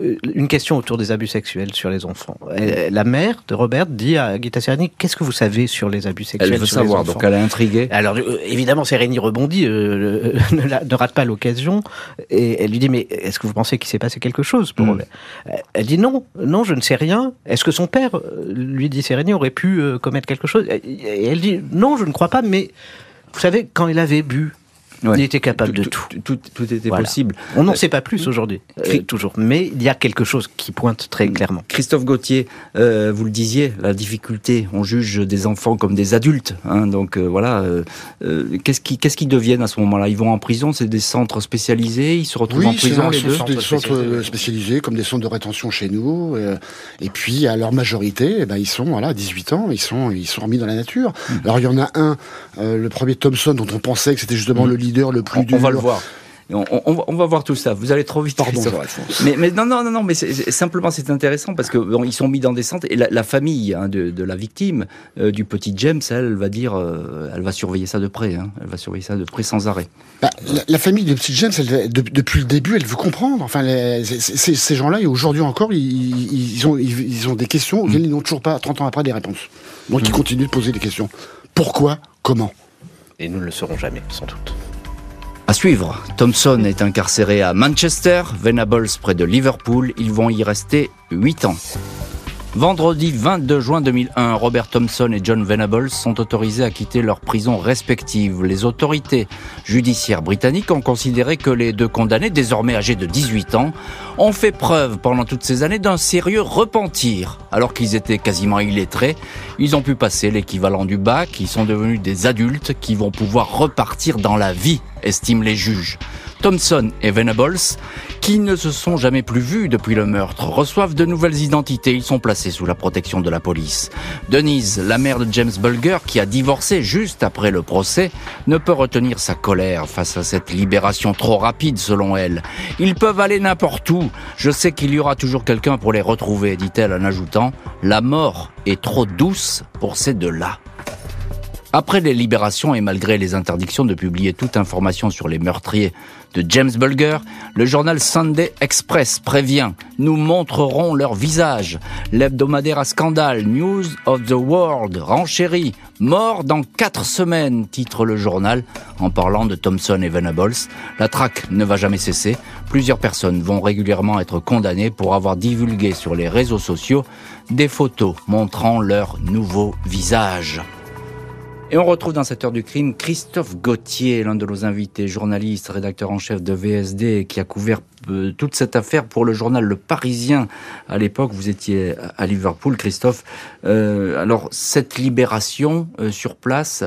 Speaker 5: une question autour des abus sexuels sur les enfants. la mère de Robert dit à Gita Sereni Qu'est-ce que vous savez sur les abus sexuels
Speaker 4: Elle veut savoir, donc elle est intriguée.
Speaker 5: Alors euh, évidemment, Sereni rebondit, euh, ne, rate pas l'occasion, et elle lui dit Mais est-ce que vous pensez qu'il s'est passé quelque chose pour hmm. Elle dit Non, non, je ne sais rien. Est-ce que son père, lui dit Sereni, aurait pu commettre quelque chose? Et elle dit Non, je ne crois pas, mais vous savez, quand il avait bu, il était capable de tout.
Speaker 4: Tout, était possible.
Speaker 5: On n'en sait pas plus aujourd'hui, euh, toujours. Mais il y a quelque chose qui pointe très clairement.
Speaker 4: Christophe Gauthier, euh, vous le disiez, la difficulté, on juge des enfants comme des adultes. Hein, donc euh, voilà, qu'est-ce qu'ils deviennent à ce moment-là? Ils vont en prison, c'est des centres spécialisés, ils se retrouvent en prison
Speaker 2: les deux des centres spécialisés, comme des centres de rétention chez nous. et puis à leur majorité, eh ben, ils sont voilà, 18 ans, ils sont, ils sont remis dans la nature. Mmh. Alors il y en a un, le premier Thompson, dont on pensait que c'était justement mmh. le leader le plus
Speaker 4: on, va le voir. On, va voir tout ça. Vous allez trop vite.
Speaker 2: Pardon.
Speaker 4: Mais, mais non, non, non, non. Mais simplement, c'est intéressant parce que ils sont mis dans des centres et la, famille hein, de, la victime euh, du petit James, elle, va dire, euh, elle va surveiller ça de près. Hein. elle va surveiller ça de près sans arrêt.
Speaker 2: Bah, la, famille du petit James, depuis le début, elle veut comprendre. Enfin, ces gens-là, et aujourd'hui encore, ils, ont, ils, ont des questions auxquelles mm. ils n'ont toujours pas, 30 ans après, des réponses. Donc, ils mm. continuent de poser des questions. Pourquoi? Comment?
Speaker 5: Et nous ne le saurons jamais, sans doute.
Speaker 4: À suivre, Thompson est incarcéré à Manchester, Venables près de Liverpool. Ils vont y rester 8 ans. Vendredi 22 juin 2001, Robert Thompson et John Venables sont autorisés à quitter leurs prisons respectives. Les autorités judiciaires britanniques ont considéré que les deux condamnés, désormais âgés de 18 ans, ont fait preuve pendant toutes ces années d'un sérieux repentir. Alors qu'ils étaient quasiment illettrés, ils ont pu passer l'équivalent du bac, ils sont devenus des adultes qui vont pouvoir repartir dans la vie, estiment les juges. Thompson et Venables, qui ne se sont jamais plus vus depuis le meurtre, reçoivent de nouvelles identités. Ils sont placés sous la protection de la police. Denise, la mère de James Bulger, qui a divorcé juste après le procès, ne peut retenir sa colère face à cette libération trop rapide selon elle. Ils peuvent aller n'importe où. Je sais qu'il y aura toujours quelqu'un pour les retrouver, dit-elle en ajoutant, la mort est trop douce pour ces deux-là. Après les libérations et malgré les interdictions de publier toute information sur les meurtriers de James Bulger, le journal Sunday Express prévient Nous montrerons leur visage. L'hebdomadaire à scandale News of the World renchérit Mort dans quatre semaines, titre le journal en parlant de Thompson et Venables. La traque ne va jamais cesser. Plusieurs personnes vont régulièrement être condamnées pour avoir divulgué sur les réseaux sociaux des photos montrant leur nouveau visage. Et on retrouve dans cette heure du crime Christophe Gauthier, l'un de nos invités, journaliste, rédacteur en chef de VSD, qui a couvert euh, toute cette affaire pour le journal Le Parisien. À l'époque, vous étiez à Liverpool, Christophe. Euh, alors, cette libération euh, sur place,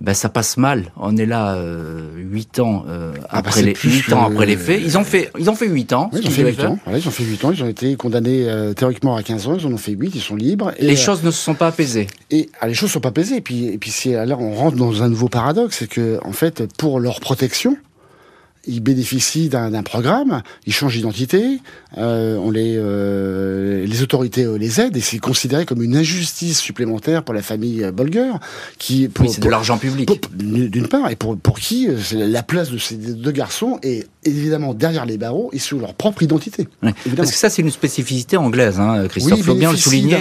Speaker 4: ben ça passe mal. On est là euh, huit ans euh, ah, bah, après les huit ans après les faits. Ils ont fait ils ont fait huit ans.
Speaker 2: ils ont fait huit ans. ils ont fait ans. Ils ont été condamnés euh, théoriquement à 15 ans. Ils en ont fait huit. Ils sont libres.
Speaker 4: Et, les choses ne se sont pas apaisées.
Speaker 2: Et ah, les choses ne sont pas apaisées. Et puis et puis c'est là on rentre dans un nouveau paradoxe, c'est que en fait pour leur protection, ils bénéficient d'un programme, ils changent d'identité, euh, on les euh, les autorités euh, les aident et c'est considéré comme une injustice supplémentaire pour la famille euh, Bolger qui
Speaker 4: pour, c'est de l'argent public
Speaker 2: d'une part et pour pour qui euh, la place de ces deux garçons est évidemment derrière les barreaux et sous leur propre identité.
Speaker 4: Parce que ça c'est une spécificité anglaise, hein, Christophe. Il faut bien le souligner.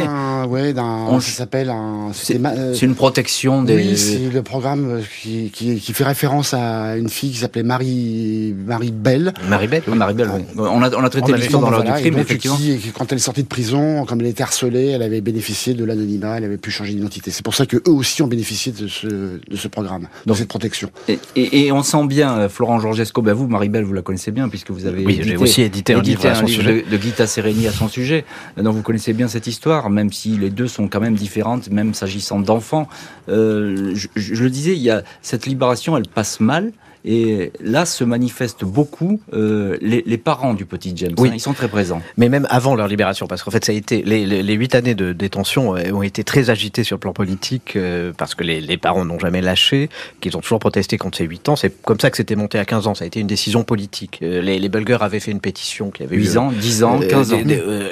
Speaker 2: Ouais, d'un on... ça s'appelle un.
Speaker 4: C'est une protection des.
Speaker 2: Oui, c'est le programme qui, qui, qui fait référence à une fille qui s'appelait Marie Marie Belle.
Speaker 4: Marie Belle, oui, Marie Belle. Oui. On a on a traité l'histoire dans l'heure du crime, effectivement.
Speaker 2: quand elle est sortie de prison, comme elle était harcelée, elle avait bénéficié de l'anonymat, elle avait pu changer d'identité. C'est pour ça que eux aussi ont bénéficié de ce, de ce programme, de cette protection.
Speaker 4: Et, et, et, on sent bien, euh, Florent Georgesco, ben vous, Marie-Belle, vous la connaissez bien, puisque vous avez
Speaker 5: oui, j'ai aussi édité, un livre, à son sujet.
Speaker 4: De, de Guita Sereni à son sujet. Donc vous connaissez bien cette histoire, même si les deux sont quand même différentes, même s'agissant d'enfants. Euh, je, je, le disais, il y a cette libération, elle passe mal. Et là se manifestent beaucoup euh, les, les, parents du petit James. Oui. Hein, ils sont très présents.
Speaker 5: Mais même avant leur libération, parce qu'en fait, ça a été les huit années de détention ont été très agitées sur le plan politique parce que les, parents n'ont jamais lâché, qu'ils ont toujours protesté contre ces huit ans. C'est comme ça que c'était monté à 15 ans. Ça a été une décision politique. Les, les Bulgars avaient fait une pétition qui avait
Speaker 4: 8 ans, 10 ans, 15 ans.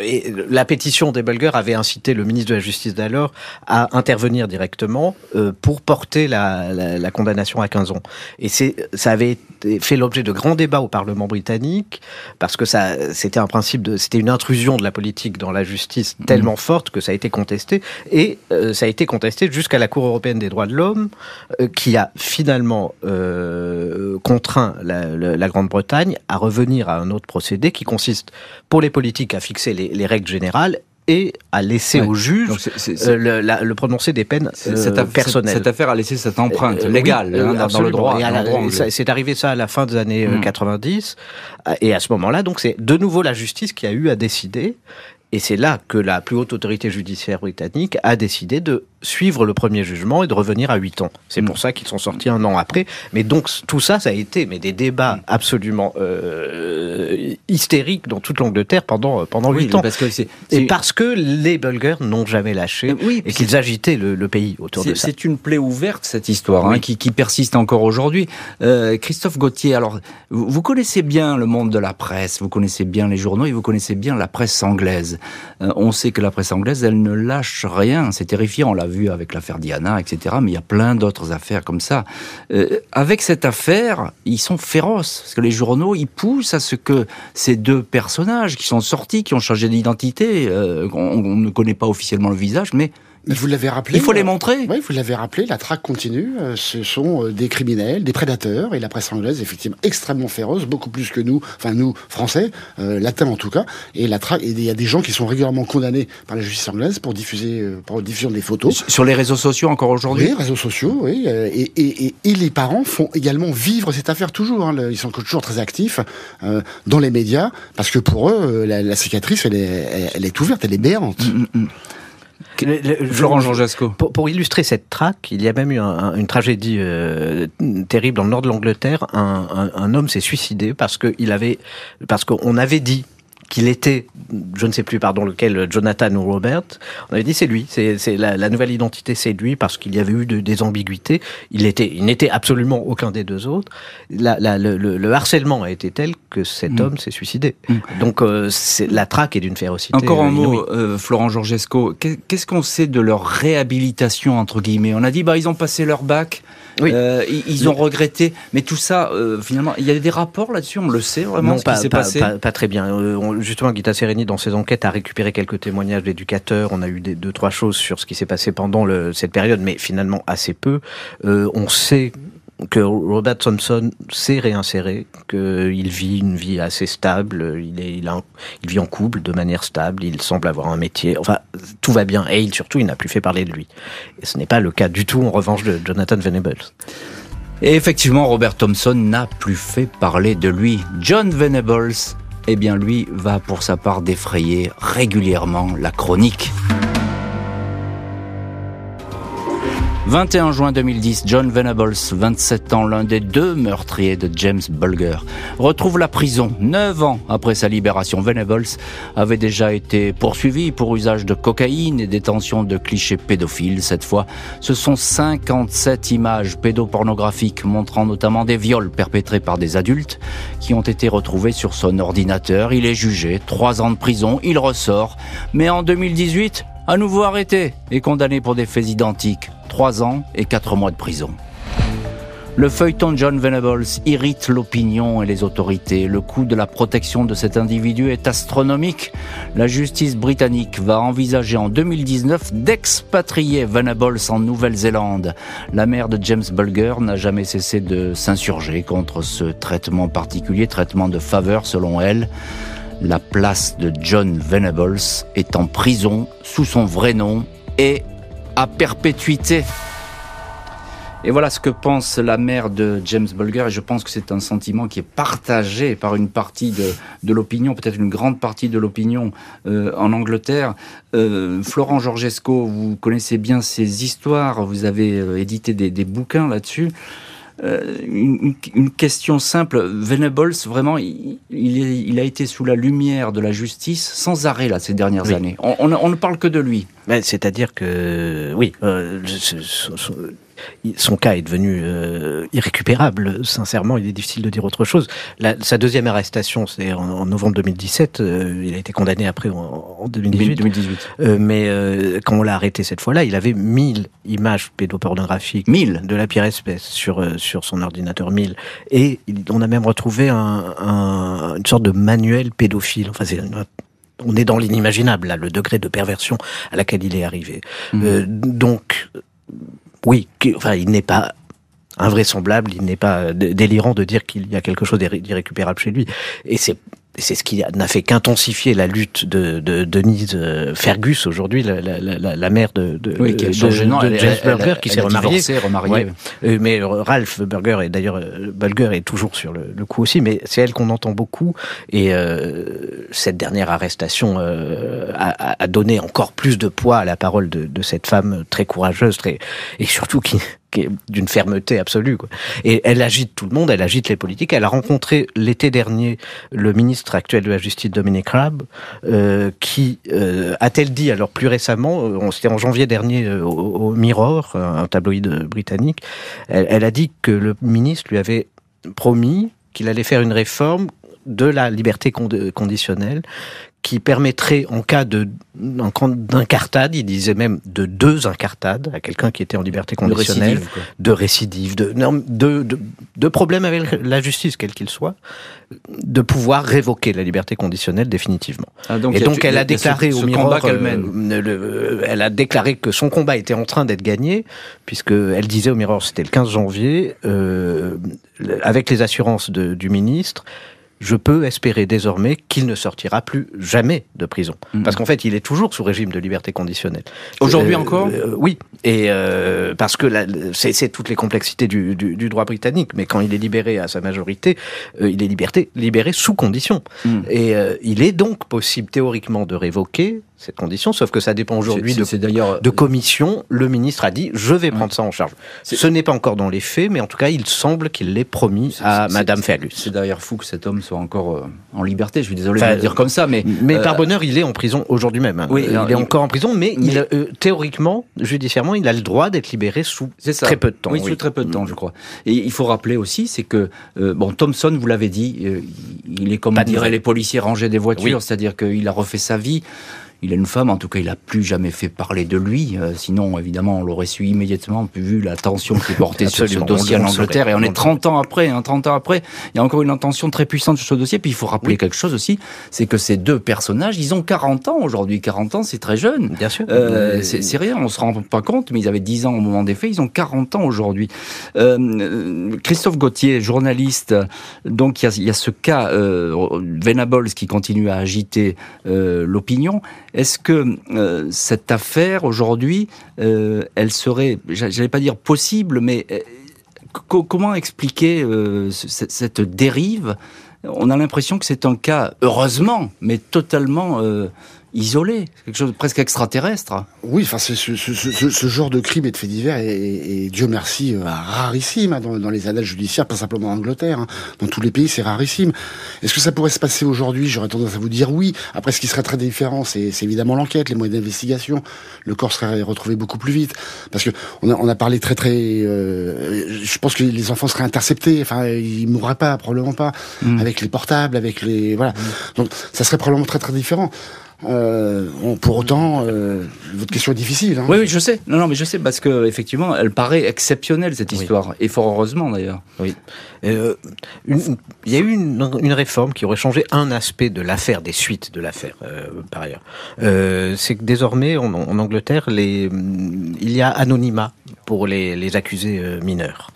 Speaker 5: et la pétition des Bulgars avait incité le ministre de la Justice d'alors à intervenir directement pour porter la, la, la, condamnation à 15 ans. Et c'est, ça avait fait l'objet de grands débats au Parlement britannique parce que ça, c'était un principe de, c'était une intrusion de la politique dans la justice tellement mmh. forte que ça a été contesté et euh, ça a été contesté jusqu'à la Cour européenne des droits de l'homme euh, qui a finalement euh, contraint la, la, la Grande-Bretagne à revenir à un autre procédé qui consiste pour les politiques à fixer les, les règles générales et à laisser ouais. au juge euh, le, la, le, prononcer des peines euh, cette personnelles.
Speaker 4: Cette affaire a laissé cette empreinte euh, légale oui, hein, dans le droit.
Speaker 5: C'est arrivé ça à la fin des années mmh. 90 et à ce moment-là, donc c'est de nouveau la justice qui a eu à décider. Et c'est là que la plus haute autorité judiciaire britannique a décidé de suivre le premier jugement et de revenir à 8 ans. C'est mmh. pour ça qu'ils sont sortis un an après. Mais donc tout ça, ça a été mais des débats mmh. absolument euh, hystériques dans toute l'Angleterre pendant pendant huit oui, ans. Parce que c'est, c'est... Et parce que les Bulgars n'ont jamais lâché euh, oui, et qu'ils agitaient le, le, pays autour de ça.
Speaker 4: C'est une plaie ouverte cette histoire oui. hein, qui, qui, persiste encore aujourd'hui. Euh, Christophe Gauthier, alors vous, vous, connaissez bien le monde de la presse, vous connaissez bien les journaux et vous connaissez bien la presse anglaise. Euh, on sait que la presse anglaise, elle ne lâche rien. C'est terrifiant, on l'a vu avec l'affaire Diana, etc. Mais il y a plein d'autres affaires comme ça. Euh, avec cette affaire, ils sont féroces. Parce que les journaux, ils poussent à ce que ces deux personnages qui sont sortis, qui ont changé d'identité, euh, on, on ne connaît pas officiellement le visage, mais
Speaker 2: mais vous l'avez rappelé.
Speaker 4: Il faut les montrer.
Speaker 2: Oui, vous l'avez rappelé, la traque continue. Euh, ce sont euh, des criminels, des prédateurs, et la presse anglaise, effectivement, extrêmement féroce, beaucoup plus que nous, enfin nous, Français, euh, latins en tout cas. Et la traque, il y a des gens qui sont régulièrement condamnés par la justice anglaise pour diffuser, euh, pour diffusion des photos.
Speaker 4: Sur les réseaux sociaux encore aujourd'hui?
Speaker 2: Oui, réseaux sociaux, oui. Euh, et, et, et, et, les parents font également vivre cette affaire toujours. Hein. Ils sont toujours très actifs euh, dans les médias parce que pour eux, la, la cicatrice, elle est, elle, elle est ouverte, elle est béante.
Speaker 4: Mm -hmm. Le, le, Florent Georgesco.
Speaker 5: Pour, pour, illustrer cette traque, il y a même eu un, un, une tragédie euh, terrible dans le nord de l'Angleterre. Un, un, un, homme s'est suicidé parce qu'il avait, parce qu'on avait dit qu'il était, je ne sais plus pardon lequel, Jonathan ou Robert, on avait dit c'est lui, c'est la, la, nouvelle identité c'est lui parce qu'il y avait eu de, des ambiguïtés. Il était, il n'était absolument aucun des deux autres. La, la, le, le, harcèlement a été tel que cet mmh. homme s'est suicidé. Mmh. Donc euh, la traque est d'une férocité.
Speaker 4: Encore un mot, euh, Florent Georgesco. Qu'est-ce qu'on sait de leur réhabilitation entre guillemets? On a dit bah ils ont passé leur bac. Oui. Euh, ils ont regretté, mais tout ça, euh, finalement, il y a des rapports là-dessus, on le sait vraiment
Speaker 5: non,
Speaker 4: ce
Speaker 5: pas,
Speaker 4: qui s'est
Speaker 5: passé. Pas, pas, très bien. Euh, justement, Guita Sereni, dans ses enquêtes, a récupéré quelques témoignages d'éducateurs. On a eu des, deux, trois choses sur ce qui s'est passé pendant le, cette période, mais finalement assez peu. On sait que Robert Thompson s'est réinséré, qu'il vit une vie assez stable, il, vit en couple de manière stable, il semble avoir un métier, enfin tout va bien, et surtout il n'a plus fait parler de lui. Et ce n'est pas le cas du tout en revanche de Jonathan Venables.
Speaker 4: Et effectivement, Robert Thompson n'a plus fait parler de lui. John Venables, eh bien lui, va pour sa part défrayer régulièrement la chronique. 21 juin 2010, John Venables, 27 ans, l'un des deux meurtriers de James Bulger, retrouve la prison 9 ans après sa libération. Venables avait déjà été poursuivi pour usage de cocaïne et détention de clichés pédophiles. Cette fois, ce sont 57 images pédopornographiques montrant notamment des viols perpétrés par des adultes qui ont été retrouvés sur son ordinateur. Il est jugé, 3 ans de prison, il ressort. Mais en 2018, à nouveau arrêté et condamné pour des faits identiques. 3 ans et 4 mois de prison. Le feuilleton John Venables irrite l'opinion et les autorités. Le coût de la protection de cet individu est astronomique. La justice britannique va envisager en 2019 d'expatrier Venables en Nouvelle-Zélande. La mère de James Bulger n'a jamais cessé de s'insurger contre ce traitement particulier, traitement de faveur selon elle. La place de John Venables est en prison sous son vrai nom et à perpétuité. Et voilà ce que pense la mère de James Bulger, et je pense que c'est un sentiment qui est partagé par une partie de, l'opinion, peut-être une grande partie de l'opinion euh, en Angleterre. Euh, Florent Georgesco, vous connaissez bien ces histoires, vous avez euh, édité des bouquins là-dessus. Euh, une, question simple. Venables, vraiment, il, il, a été sous la lumière de la justice sans arrêt là ces dernières années. On, ne parle que de lui.
Speaker 5: C'est-à-dire que oui, euh, son cas est devenu euh, irrécupérable. Sincèrement, il est difficile de dire autre chose. sa deuxième arrestation, c'est en, novembre 2017. Euh, il a été condamné après en, 2018. 2018. Euh, mais quand on l'a arrêté cette fois-là, il avait 1000 images pédopornographiques. 1000 De la pire espèce sur, sur son ordinateur 1000. Et on a même retrouvé un, une sorte de manuel pédophile. Enfin, c'est on est dans l'inimaginable, là, le degré de perversion à laquelle il est arrivé. Mmh. donc, oui, enfin, il n'est pas invraisemblable, il n'est pas délirant de dire qu'il y a quelque chose d'irrécupérable chez lui. Et c'est c'est ce qui n'a fait qu'intensifier la lutte de, de Denise euh, Fergus aujourd'hui, la, la, la, la, mère de, de,
Speaker 4: oui, qui de, James
Speaker 5: Burger, qui s'est remariée. remarié. Euh, mais Ralph Burger, et d'ailleurs euh, Burger est toujours sur le, le coup aussi, mais c'est elle qu'on entend beaucoup. Et euh, cette dernière arrestation euh, a, a, donné encore plus de poids à la parole de, de cette femme très courageuse, très et surtout qui d'une fermeté absolue. Et elle agite tout le monde, elle agite les politiques. Elle a rencontré l'été dernier le ministre actuel de la Justice, Dominic Raab, euh, qui euh, a-t-elle dit, alors plus récemment, euh, c'était en janvier dernier au, Mirror, un tabloïd britannique, elle a dit que le ministre lui avait promis qu'il allait faire une réforme de la liberté conditionnelle qui permettrait, en cas de d'incartade, il disait même de deux incartades à quelqu'un qui était en liberté conditionnelle, de récidive, de, de, de, de, problèmes avec la justice, quel qu'il soit, de pouvoir révoquer la liberté conditionnelle définitivement. Ah, donc Et donc elle a déclaré au Mirror, euh, elle a déclaré que son combat était en train d'être gagné, puisque elle disait au Mirror, c'était le 15 janvier, euh, avec les assurances de, du ministre, je peux espérer désormais qu'il ne sortira plus jamais de prison. Mhm. Parce qu'en fait, il est toujours sous régime de liberté conditionnelle.
Speaker 4: Aujourd'hui euh, encore euh,
Speaker 5: Oui, et euh, parce que c'est toutes les complexités du, du, droit britannique. Mais quand il est libéré à sa majorité, il est liberté, libéré sous condition. Mhm. Et il est donc possible théoriquement de révoquer cette condition, sauf que ça dépend aujourd'hui de, de commission. Le ministre a dit je vais prendre ça en charge. Ce n'est pas encore dans les faits, mais en tout cas, il semble qu'il l'ait promis à Madame Fergus.
Speaker 4: C'est d'ailleurs fou que cet homme soit encore euh, en liberté. Je suis désolé de le dire comme ça, mais
Speaker 5: mais par euh, bonheur, il est en prison aujourd'hui même. Oui, il est encore en prison, mais, il, euh, théoriquement, judiciairement, il a le droit d'être libéré sous très peu de temps.
Speaker 4: Oui, sous très peu de temps, je crois. Et il faut rappeler aussi, c'est que bon, Thompson, vous l'avez dit, il est comme diraient les policiers rangés des voitures, c'est-à-dire qu'il a refait sa vie il a une femme, en tout cas, il a plus jamais fait parler de lui. Euh, sinon, évidemment, on l'aurait su immédiatement, vu la tension qui portait sur ce dossier en Angleterre. Et on est 30 ans après, hein, 30 ans après, il y a encore une intention très puissante sur ce dossier. Puis il faut rappeler quelque chose aussi, c'est que ces deux personnages, ils ont 40 ans aujourd'hui. 40 ans, c'est très jeune.
Speaker 5: Bien sûr.
Speaker 4: Euh, c'est rien, on se rend pas compte, mais ils avaient 10 ans au moment des faits, ils ont 40 ans aujourd'hui. Euh, Christophe Gauthier, journaliste, donc il y a, y a, ce cas Venables qui continue à agiter l'opinion. Est-ce que euh, cette affaire aujourd'hui, euh, elle serait, j'allais pas dire possible, mais euh, comment expliquer cette dérive? On a l'impression que c'est un cas, heureusement, mais totalement isolé, quelque chose de presque extraterrestre.
Speaker 2: Oui, enfin, ce, ce, ce, ce, genre de crime et de fait divers est, Dieu merci, euh, rarissime hein, dans, dans, les annales judiciaires, pas simplement en Angleterre. Hein. Dans tous les pays, c'est rarissime. Est-ce que ça pourrait se passer aujourd'hui? J'aurais tendance à vous dire oui. Après, ce qui serait très différent, c'est évidemment l'enquête, les moyens d'investigation. Le corps serait retrouvé beaucoup plus vite. Parce que on a, on a parlé très très... Euh, je pense que les enfants seraient interceptés. Enfin, ils mourraient pas, probablement pas. Mm. Avec les portables, avec les... Voilà. Mm. Donc, ça serait probablement très très différent. Euh, pour autant, euh, votre question est difficile. Hein.
Speaker 4: Oui, oui, je sais. Non, non, mais je sais parce que effectivement, elle paraît exceptionnelle cette histoire, et fort heureusement d'ailleurs.
Speaker 5: Oui. Euh, il y a eu une, une, réforme qui aurait changé un aspect de l'affaire, des suites de l'affaire, euh, par ailleurs. Euh, C'est que désormais, en, en, Angleterre, les, il y a anonymat pour les, les accusés mineurs.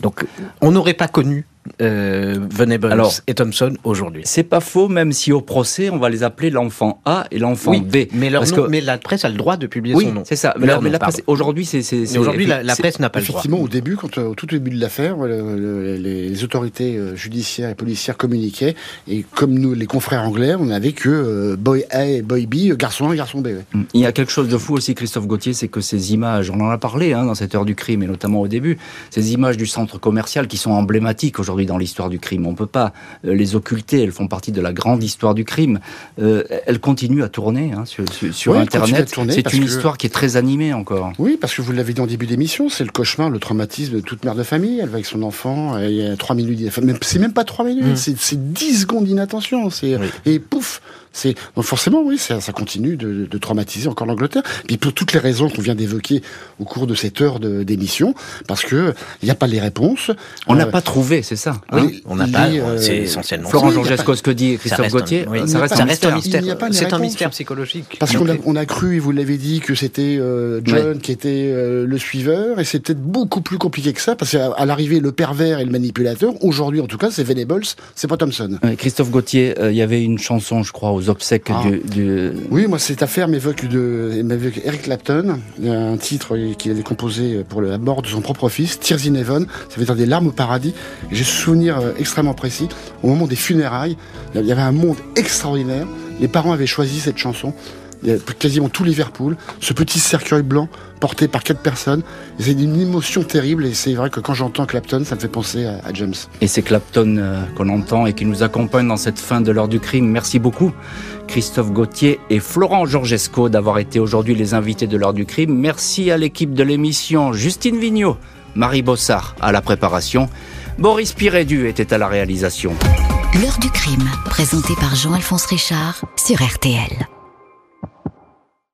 Speaker 5: Donc, on n'aurait pas connu euh, Venables
Speaker 4: Alors,
Speaker 5: et Thompson aujourd'hui.
Speaker 4: C'est pas faux, même si au procès, on va les appeler l'enfant A et l'enfant
Speaker 5: Oui,
Speaker 4: B.
Speaker 5: mais, leur
Speaker 4: Parce
Speaker 5: nom-
Speaker 4: que-
Speaker 5: mais la presse a le droit de publier
Speaker 4: oui,
Speaker 5: son nom.
Speaker 4: c'est ça. Mais
Speaker 5: Leur
Speaker 4: la, mais
Speaker 5: nom,
Speaker 4: la presse-
Speaker 5: pardon.
Speaker 4: aujourd'hui, c'est. c'est-
Speaker 5: aujourd'hui, la, la
Speaker 4: c'est-
Speaker 5: presse n'a pas le droit.
Speaker 2: Effectivement, au début, quand euh, au tout début de l'affaire, le- le- les, les autorités euh, judiciaires et policières communiquaient, et comme nous, les confrères anglais, on n'avait que euh, boy A et boy B, garçon A et garçon B. ouais.
Speaker 4: Mm. Il y a quelque chose de fou aussi, Christophe Gauthier, c'est que ces images, on en a parlé hein, dans cette heure du crime, et notamment au début, ces images du centre commercial qui sont emblématiques aujourd'hui dans l'histoire du crime. On ne peut pas euh, les occulter, elles font partie de la grande histoire du crime. Euh, elles continuent à tourner hein, sur, sur- Internet.
Speaker 2: à tourner
Speaker 4: C'est une
Speaker 2: que-
Speaker 4: histoire qui est très animée encore.
Speaker 2: Oui, parce que vous l'avez dit en début d'émission, c'est le cauchemar, le traumatisme de toute mère de famille. Elle va avec son enfant, et il y a trois minutes, enfin, c'est même pas trois minutes,
Speaker 5: Mm.
Speaker 2: c'est c'est dix secondes d'inattention.
Speaker 5: Oui.
Speaker 2: et pouf. C'est donc forcément oui, ça, ça continue de, de traumatiser encore l'Angleterre. Puis pour toutes les raisons qu'on vient d'évoquer au cours de cette heure d'émission, parce que il n'y a pas les réponses.
Speaker 4: On n'a
Speaker 2: Euh,
Speaker 4: pas trouvé, c'est ça. hein
Speaker 2: oui,
Speaker 5: On n'a pas, c'est essentiellement
Speaker 4: Florent Georgesco, ce que dit
Speaker 5: Ça
Speaker 4: Christophe Gauthier,
Speaker 5: oui,
Speaker 4: ça reste un mystère.
Speaker 5: C'est un mystère psychologique.
Speaker 2: Parce qu'on a, cru, et vous l'avez dit, que c'était euh, John qui était euh, le suiveur, et c'est peut-être beaucoup plus compliqué que ça, parce qu'à l'arrivée, le pervers et le manipulateur, aujourd'hui en tout cas, c'est Venables, c'est pas Thompson.
Speaker 4: Christophe Gauthier, euh, il y avait une chanson, je crois, aux obsèques
Speaker 2: Ah.
Speaker 4: du, du-
Speaker 2: Oui, moi, cette affaire m'évoque de, m'évoque Eric Clapton, un titre qu'il avait composé pour la mort de son propre fils, Tears in Heaven, ça veut dire des larmes au paradis. Et J'ai souvenir euh, extrêmement précis. Au moment des funérailles, il y avait un monde extraordinaire. Les parents avaient choisi cette chanson. Il y a quasiment tout Liverpool, ce petit cercueil blanc porté par quatre personnes. C'est une émotion terrible et c'est vrai que quand j'entends Clapton, ça me fait penser à, James.
Speaker 4: Et c'est Clapton euh, qu'on entend et qui nous accompagne dans cette fin de l'heure du crime. Merci beaucoup, Christophe Gauthier et Florent Georgesco, d'avoir été aujourd'hui les invités de l'heure du crime. Merci à l'équipe de l'émission, Justine Vignot, Marie Bossard à la préparation, Boris Pirédu était à la réalisation.
Speaker 1: L'heure du crime, présenté par Jean-Alphonse Richard sur RTL.